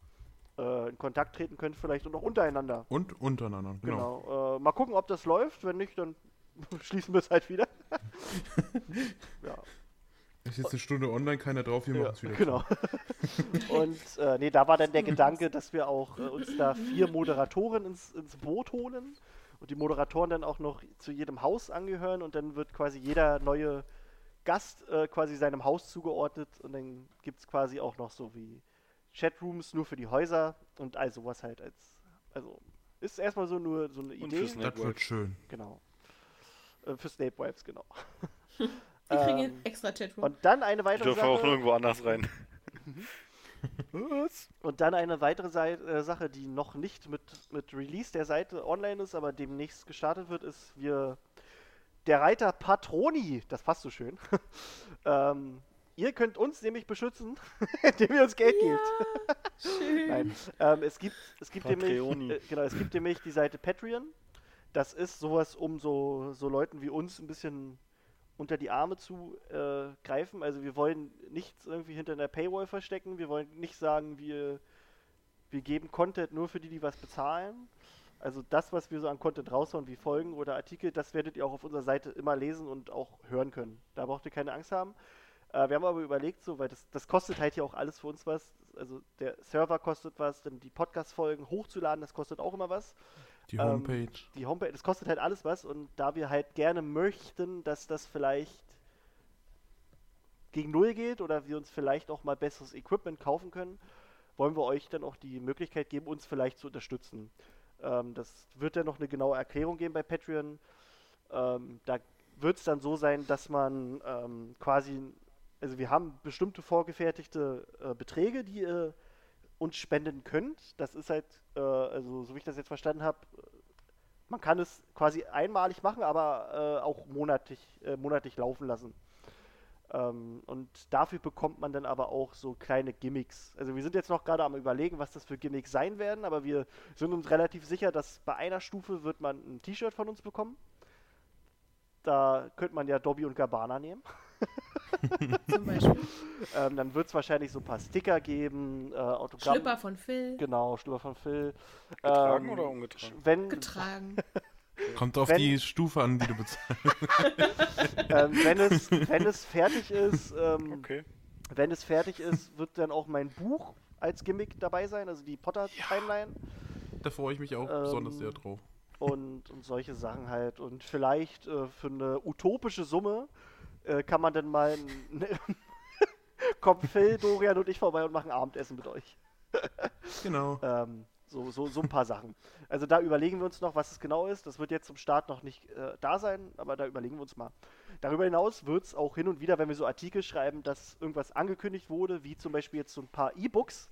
in Kontakt treten könnt, vielleicht und auch untereinander. Und untereinander. Genau. Genau. Äh, mal gucken, ob das läuft. Wenn nicht, dann schließen wir es halt wieder. ja, Ist jetzt eine Stunde online, keiner drauf, wir ja machen es wieder. genau. Und äh, nee, da war dann der Gedanke, dass wir auch äh, uns da vier Moderatoren ins, ins Boot holen und die Moderatoren dann auch noch zu jedem Haus angehören und dann wird quasi jeder neue Gast äh, quasi seinem Haus zugeordnet und dann gibt es quasi auch noch so wie Chatrooms nur für die Häuser und all sowas halt als. Also ist erstmal so nur so eine Und Idee. für Snape Das wird schön. Genau. Äh, für Snape Wives, genau. Wir kriegen Ähm, extra Chatroom. und dann eine Ich weitere auch Sache. nirgendwo anders rein. Was? Und dann eine weitere Sei äh, Sache, die noch nicht mit, mit Release der Seite online ist, aber demnächst gestartet wird, ist wir der Reiter Patroni, das passt so schön. ähm, ihr könnt uns nämlich beschützen, indem ihr uns Geld gebt. Schön. Nein, ähm, es gibt es gibt nämlich äh, genau, es gibt nämlich die Seite Patreon. Das ist sowas, um so, so Leuten wie uns ein bisschen unter die Arme zu äh, greifen. Also wir wollen nichts irgendwie hinter einer Paywall verstecken. Wir wollen nicht sagen, wir, wir geben Content nur für die, die was bezahlen. Also das, was wir so an Content raushauen, wie Folgen oder Artikel, das werdet ihr auch auf unserer Seite immer lesen und auch hören können. Da braucht ihr keine Angst haben. Äh, wir haben aber überlegt, so, weil das, das kostet halt hier auch alles für uns was. Also der Server kostet was, dann die Podcast-Folgen hochzuladen, das kostet auch immer was. Die Ähm, Homepage. Die Homepage, das kostet halt alles was und da wir halt gerne möchten, dass das vielleicht gegen Null geht oder wir uns vielleicht auch mal besseres Equipment kaufen können, wollen wir euch dann auch die Möglichkeit geben, uns vielleicht zu unterstützen. Ähm, das wird dann noch eine genaue Erklärung geben bei Patreon. Ähm, da wird es dann so sein, dass man ähm, quasi, also wir haben bestimmte vorgefertigte äh, Beträge, die ihr uns spenden könnt. Das ist halt, äh, also so wie ich das jetzt verstanden habe, man kann es quasi einmalig machen, aber äh, auch monatlich, äh, monatlich laufen lassen. Ähm, und dafür bekommt man dann aber auch so kleine Gimmicks. Also wir sind jetzt noch gerade am überlegen, was das für Gimmicks sein werden, aber wir sind uns relativ sicher, dass bei einer Stufe wird man ein T-Shirt von uns bekommen. Da könnte man ja Dobby und Gabbana nehmen. Zum Beispiel. Ähm, dann wird es wahrscheinlich so ein paar Sticker geben, äh, Autogramm. Schlüpper von Phil. Genau, Schlüpper von Phil. Getragen Ähm, oder ungetragen? Wenn, Getragen. Kommt auf wenn- die Stufe an, die du bezahlst. ähm, wenn, es, wenn es fertig ist, ähm, Okay. wenn es fertig ist, wird dann auch mein Buch als Gimmick dabei sein, also die Potter-Timeline Da freue ich mich auch Ähm, besonders sehr drauf. und, und solche Sachen halt. Und vielleicht äh, für eine utopische Summe äh, kann man dann mal ein, kommt Phil, Dorian und ich vorbei und machen Abendessen mit euch. Genau. Ähm, so, so, so ein paar Sachen. Also da überlegen wir uns noch, was es genau ist. Das wird jetzt zum Start noch nicht äh, da sein, aber da überlegen wir uns mal. Darüber hinaus wird es auch hin und wieder, wenn wir so Artikel schreiben, dass irgendwas angekündigt wurde, wie zum Beispiel jetzt so ein paar E-Books,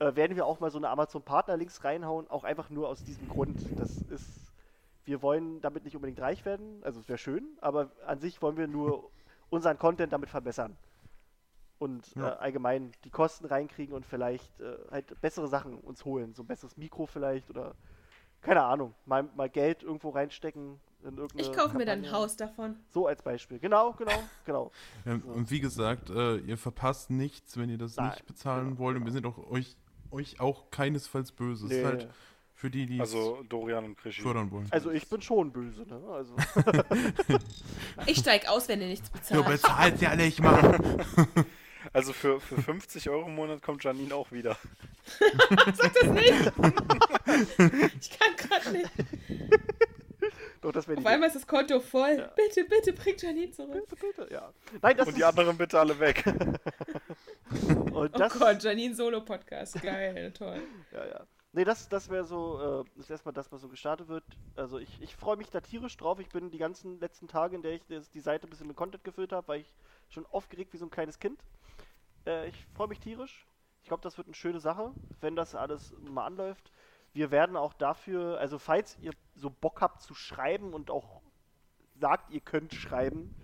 äh, werden wir auch mal so eine Amazon-Partner-Links reinhauen, auch einfach nur aus diesem Grund. Das ist, wir wollen damit nicht unbedingt reich werden, also es wäre schön, aber an sich wollen wir nur unseren Content damit verbessern und Ja. äh, allgemein die Kosten reinkriegen und vielleicht äh, halt bessere Sachen uns holen. So ein besseres Mikro vielleicht oder keine Ahnung, mal, mal Geld irgendwo reinstecken in irgendeine Ich kaufe mir dann ein. Haus davon. So als Beispiel. Genau, genau, genau. Ähm, so. Und wie gesagt, äh, ihr verpasst nichts, wenn ihr das Nein, nicht bezahlen genau, wollt. Und wir sind auch euch, euch auch keinesfalls böse. Es ist Nee. halt für die, die es Also Dorian und Krischi. fördern wollen. Also ich bin schon böse, ne? Also Ich steig aus, wenn ihr nichts Du bezahlt. bezahlst ja nicht, Mann. Also für, für 50 Euro im Monat kommt Janine auch wieder. Sag das nicht. Ich kann gerade nicht. doch, das die Auf einmal ist das Konto voll. Ja. Bitte, bitte bringt Janine zurück. Bitte, bitte, ja. Nein, das Und die ist, anderen bitte alle weg. und Oh das, Gott, Janine Solo-Podcast. Geil, toll. Ja, ja. Nee, das, das wäre so, äh, ist erstmal das, was so gestartet wird. Also ich, ich freue mich da tierisch drauf. Ich bin die ganzen letzten Tage, in der ich die Seite ein bisschen mit Content gefüllt habe, war ich schon aufgeregt wie so ein kleines Kind. Äh, ich freue mich tierisch. Ich glaube, das wird eine schöne Sache, wenn das alles mal anläuft. Wir werden auch dafür, also falls ihr so Bock habt zu schreiben und auch sagt, ihr könnt schreiben,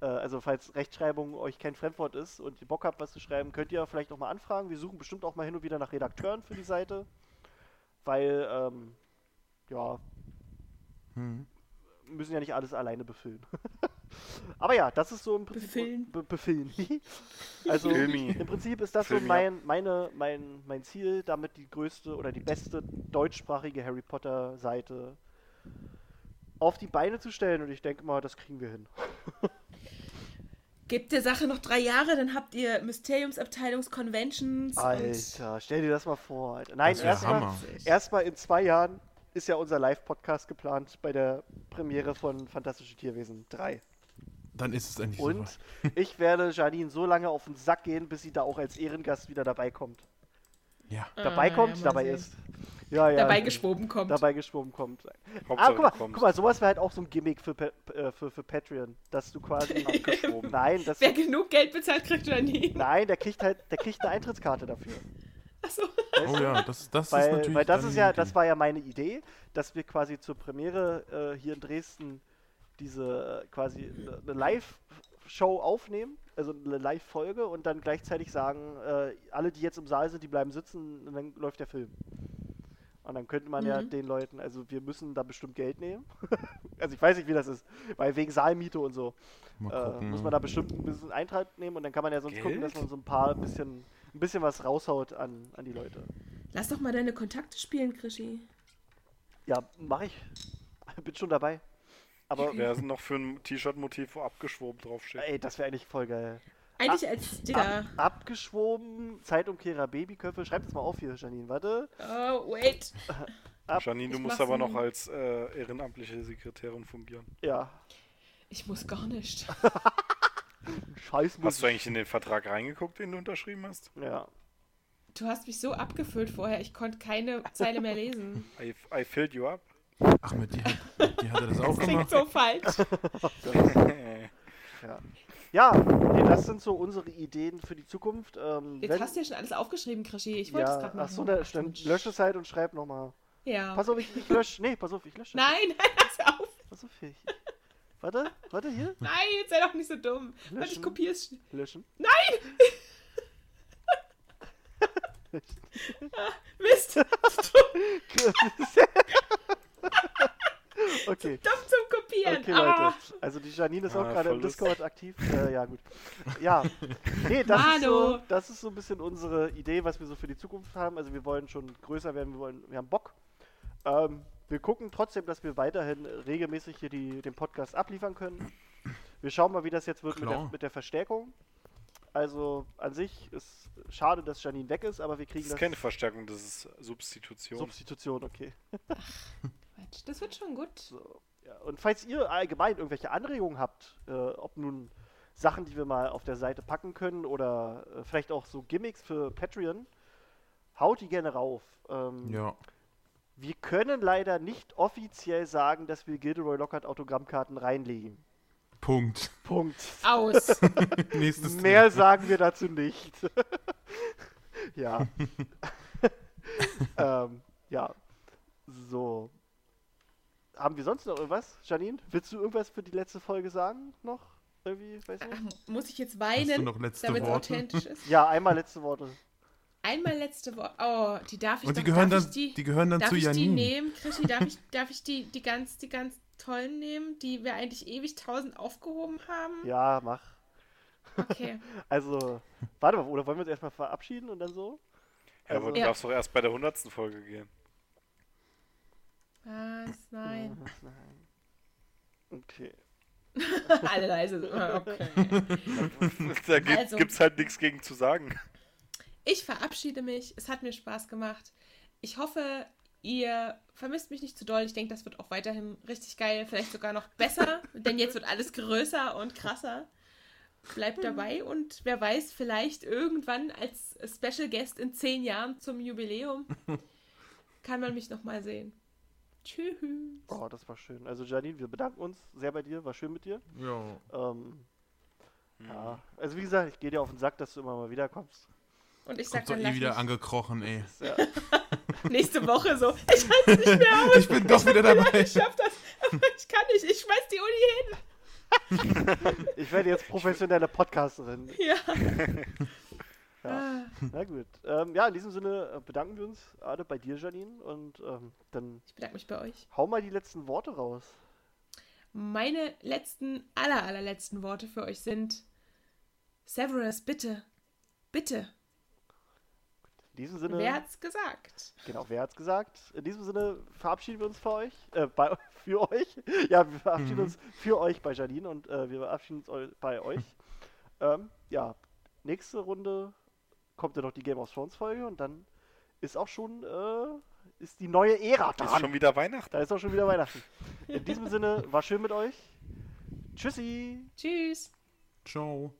äh, also falls Rechtschreibung euch kein Fremdwort ist und ihr Bock habt, was zu schreiben, könnt ihr vielleicht auch mal anfragen. Wir suchen bestimmt auch mal hin und wieder nach Redakteuren für die Seite, weil, ähm, ja, Hm. müssen ja nicht alles alleine befüllen. Aber ja, das ist so im Prinzip. Befüllen. Be befüllen. also Filmi. im Prinzip ist das so Film, ja. mein, meine, mein, mein Ziel, damit die größte oder die beste deutschsprachige Harry Potter Seite auf die Beine zu stellen und ich denke mal, das kriegen wir hin. Gebt der Sache noch drei Jahre, dann habt ihr Mysteriumsabteilungs-Conventions und Alter, stell dir das mal vor. Alter. Nein, erstmal erstmal in zwei Jahren ist ja unser Live-Podcast geplant bei der Premiere von Fantastische Tierwesen 3. Dann ist es endlich Und soweit. ich werde Janine so lange auf den Sack gehen, bis sie da auch als Ehrengast wieder dabei kommt. Ja. Dabei Ah, kommt, ja, dabei sehen. ist. Ja, ja. Dabei geschwoben kommt. Dabei geschwommen kommt. Hauptsache, Ah, guck mal, guck mal, sowas wäre halt auch so ein Gimmick für, äh, für, für Patreon, dass du quasi. Abgeschoben. nein, das, Wer genug Geld bezahlt, kriegt oder nie. nein, der kriegt halt, der kriegt eine Eintrittskarte dafür. Achso. Oh ja, das, das ist Weil, natürlich. weil das ist ja, das war ja meine Idee, dass wir quasi zur Premiere äh, hier in Dresden diese äh, quasi eine eine Live-Show aufnehmen, also eine Live-Folge und dann gleichzeitig sagen, äh, alle, die jetzt im Saal sind, die bleiben sitzen und dann läuft der Film. Und dann könnte man ja Mhm. den Leuten, also wir müssen da bestimmt Geld nehmen. also ich weiß nicht, wie das ist, weil wegen Saalmiete und so äh, muss man da bestimmt ein bisschen Eintritt nehmen und dann kann man ja sonst gucken, dass Geld? man so ein paar bisschen, ein bisschen was raushaut an, an die Leute. Lass doch mal deine Kontakte spielen, Krischi. Ja, mache ich. Bin schon dabei. Aber Wer ist denn noch für ein T-Shirt-Motiv, wo abgeschwoben draufsteht? ey, das wäre eigentlich voll geil. Eigentlich als Digga. Ab, abgeschwoben, Zeitumkehrer, Babyköpfe. Schreib das mal auf hier, Janine. Warte. Oh, wait. ab- Janine, du ich musst aber noch als äh, ehrenamtliche Sekretärin fungieren. Ja. Ich muss gar nicht. Scheiß Hast du eigentlich in den Vertrag reingeguckt, den du unterschrieben hast? Ja. Du hast mich so abgefüllt vorher, ich konnte keine Zeile mehr lesen. I, I filled you up. Ach, mit dir, dir hat er das auch Das klingt gemacht. so falsch. Ja. Ja, nee, das sind so unsere Ideen für die Zukunft. Ähm, Jetzt wenn- hast du ja schon alles aufgeschrieben, Krischi. Ich wollte es ja, gerade machen. ach so, ne, dann lösch es halt und schreib nochmal. Ja. Pass auf, ich, ich lösche. Nee, pass auf, ich lösche. Nein, nein, pass auf. Pass auf, ich. Warte, warte hier. Nein, jetzt sei doch nicht so dumm. Warte, ich Löschen. kopiere es. schnell. Löschen. Mist. okay. Dumm zum Kopieren. Okay, ah. Leute. Also die Janine ist auch Ah, gerade im. Discord aktiv. Äh, ja, gut. Ja. Nee, das ist, so, das ist so ein bisschen unsere Idee, was wir so für die Zukunft haben. Also wir wollen schon größer werden, wir wollen, wir haben Bock. Ähm, wir gucken trotzdem, dass wir weiterhin regelmäßig hier die, den Podcast abliefern können. Wir schauen mal, wie das jetzt wird mit der, mit der Verstärkung. Also an sich ist schade, dass Janine weg ist, aber wir kriegen Das ist das. keine Verstärkung, das ist Substitution. Substitution, okay. Quatsch, Das wird schon gut. So, ja. Und falls ihr allgemein irgendwelche Anregungen habt, äh, ob nun Sachen, die wir mal auf der Seite packen können oder äh, vielleicht auch so Gimmicks für Patreon, haut die gerne rauf. Ähm, Ja. Wir können leider nicht offiziell sagen, dass wir Gilderoy Lockhart Autogrammkarten reinlegen. Punkt. Punkt. Aus. Nächstes Mehr sagen wir dazu nicht. ja. ähm, ja. So. Haben wir sonst noch irgendwas? Janine, willst du irgendwas für die letzte Folge sagen? Noch? Irgendwie? Weiß nicht? Ach, muss ich jetzt weinen, noch letzte damit es Worte? authentisch ist? Ja, einmal letzte Worte. Einmal letzte Woche. Oh, die darf ich Und die doch, gehören darf dann, ich die, die gehören dann darf zu ich die Janine. nehmen, Krischi? Darf ich, darf ich die, die ganz, die ganz tollen nehmen, die wir eigentlich ewig tausend aufgehoben haben? Ja, mach. Okay. Also, warte mal, oder wollen wir uns erstmal verabschieden und dann so? Ja, aber Also- du Ja. darfst doch erst bei der 100. Folge gehen. Was? Nein. Nein. Okay. Alle leise. Okay. da gibt, Also. gibt's halt nichts gegen zu sagen. Ich verabschiede mich. Es hat mir Spaß gemacht. Ich hoffe, ihr vermisst mich nicht zu doll. Ich denke, das wird auch weiterhin richtig geil. Vielleicht sogar noch besser, denn jetzt wird alles größer und krasser. Bleibt dabei und wer weiß, vielleicht irgendwann als Special Guest in zehn Jahren zum Jubiläum kann man mich nochmal sehen. Tschüss. Oh, das war schön. Also, Janine, wir bedanken uns sehr bei dir. War schön mit dir. Ja. Ähm, ja. Also, wie gesagt, ich gehe dir auf den Sack, dass du immer mal wiederkommst. Und ich sag Kommt doch dann eh lass wieder angekrochen, ey. Ja. nächste Woche so. Ich halte nicht mehr aus. Ich bin doch wieder dabei. Ich schaff das. Aber ich kann nicht. Ich schmeiß die Uni hin. Ich werde jetzt professionelle Podcasterin. Ja. Ja. Ah. Na gut. Ähm, ja, in diesem Sinne äh, bedanken wir uns alle bei dir, Janine. Und ähm, dann Ich bedanke mich bei euch. hau mal die letzten Worte raus. Meine letzten, aller, allerletzten Worte für euch sind: Severus, bitte, bitte. In diesem Sinne. Wer hat's gesagt? Genau, wer hat's gesagt? In diesem Sinne verabschieden wir uns für euch. Äh, bei, für euch. Ja, wir verabschieden Mhm. uns für euch bei Janine und äh, wir verabschieden uns bei euch. ähm, ja, nächste Runde kommt ja noch die Game of Thrones Folge und dann ist auch schon äh, ist die neue Ära Ist dran. schon wieder Weihnachten. Da ist auch schon wieder Weihnachten. In diesem Sinne, war schön mit euch. Tschüssi. Tschüss. Ciao.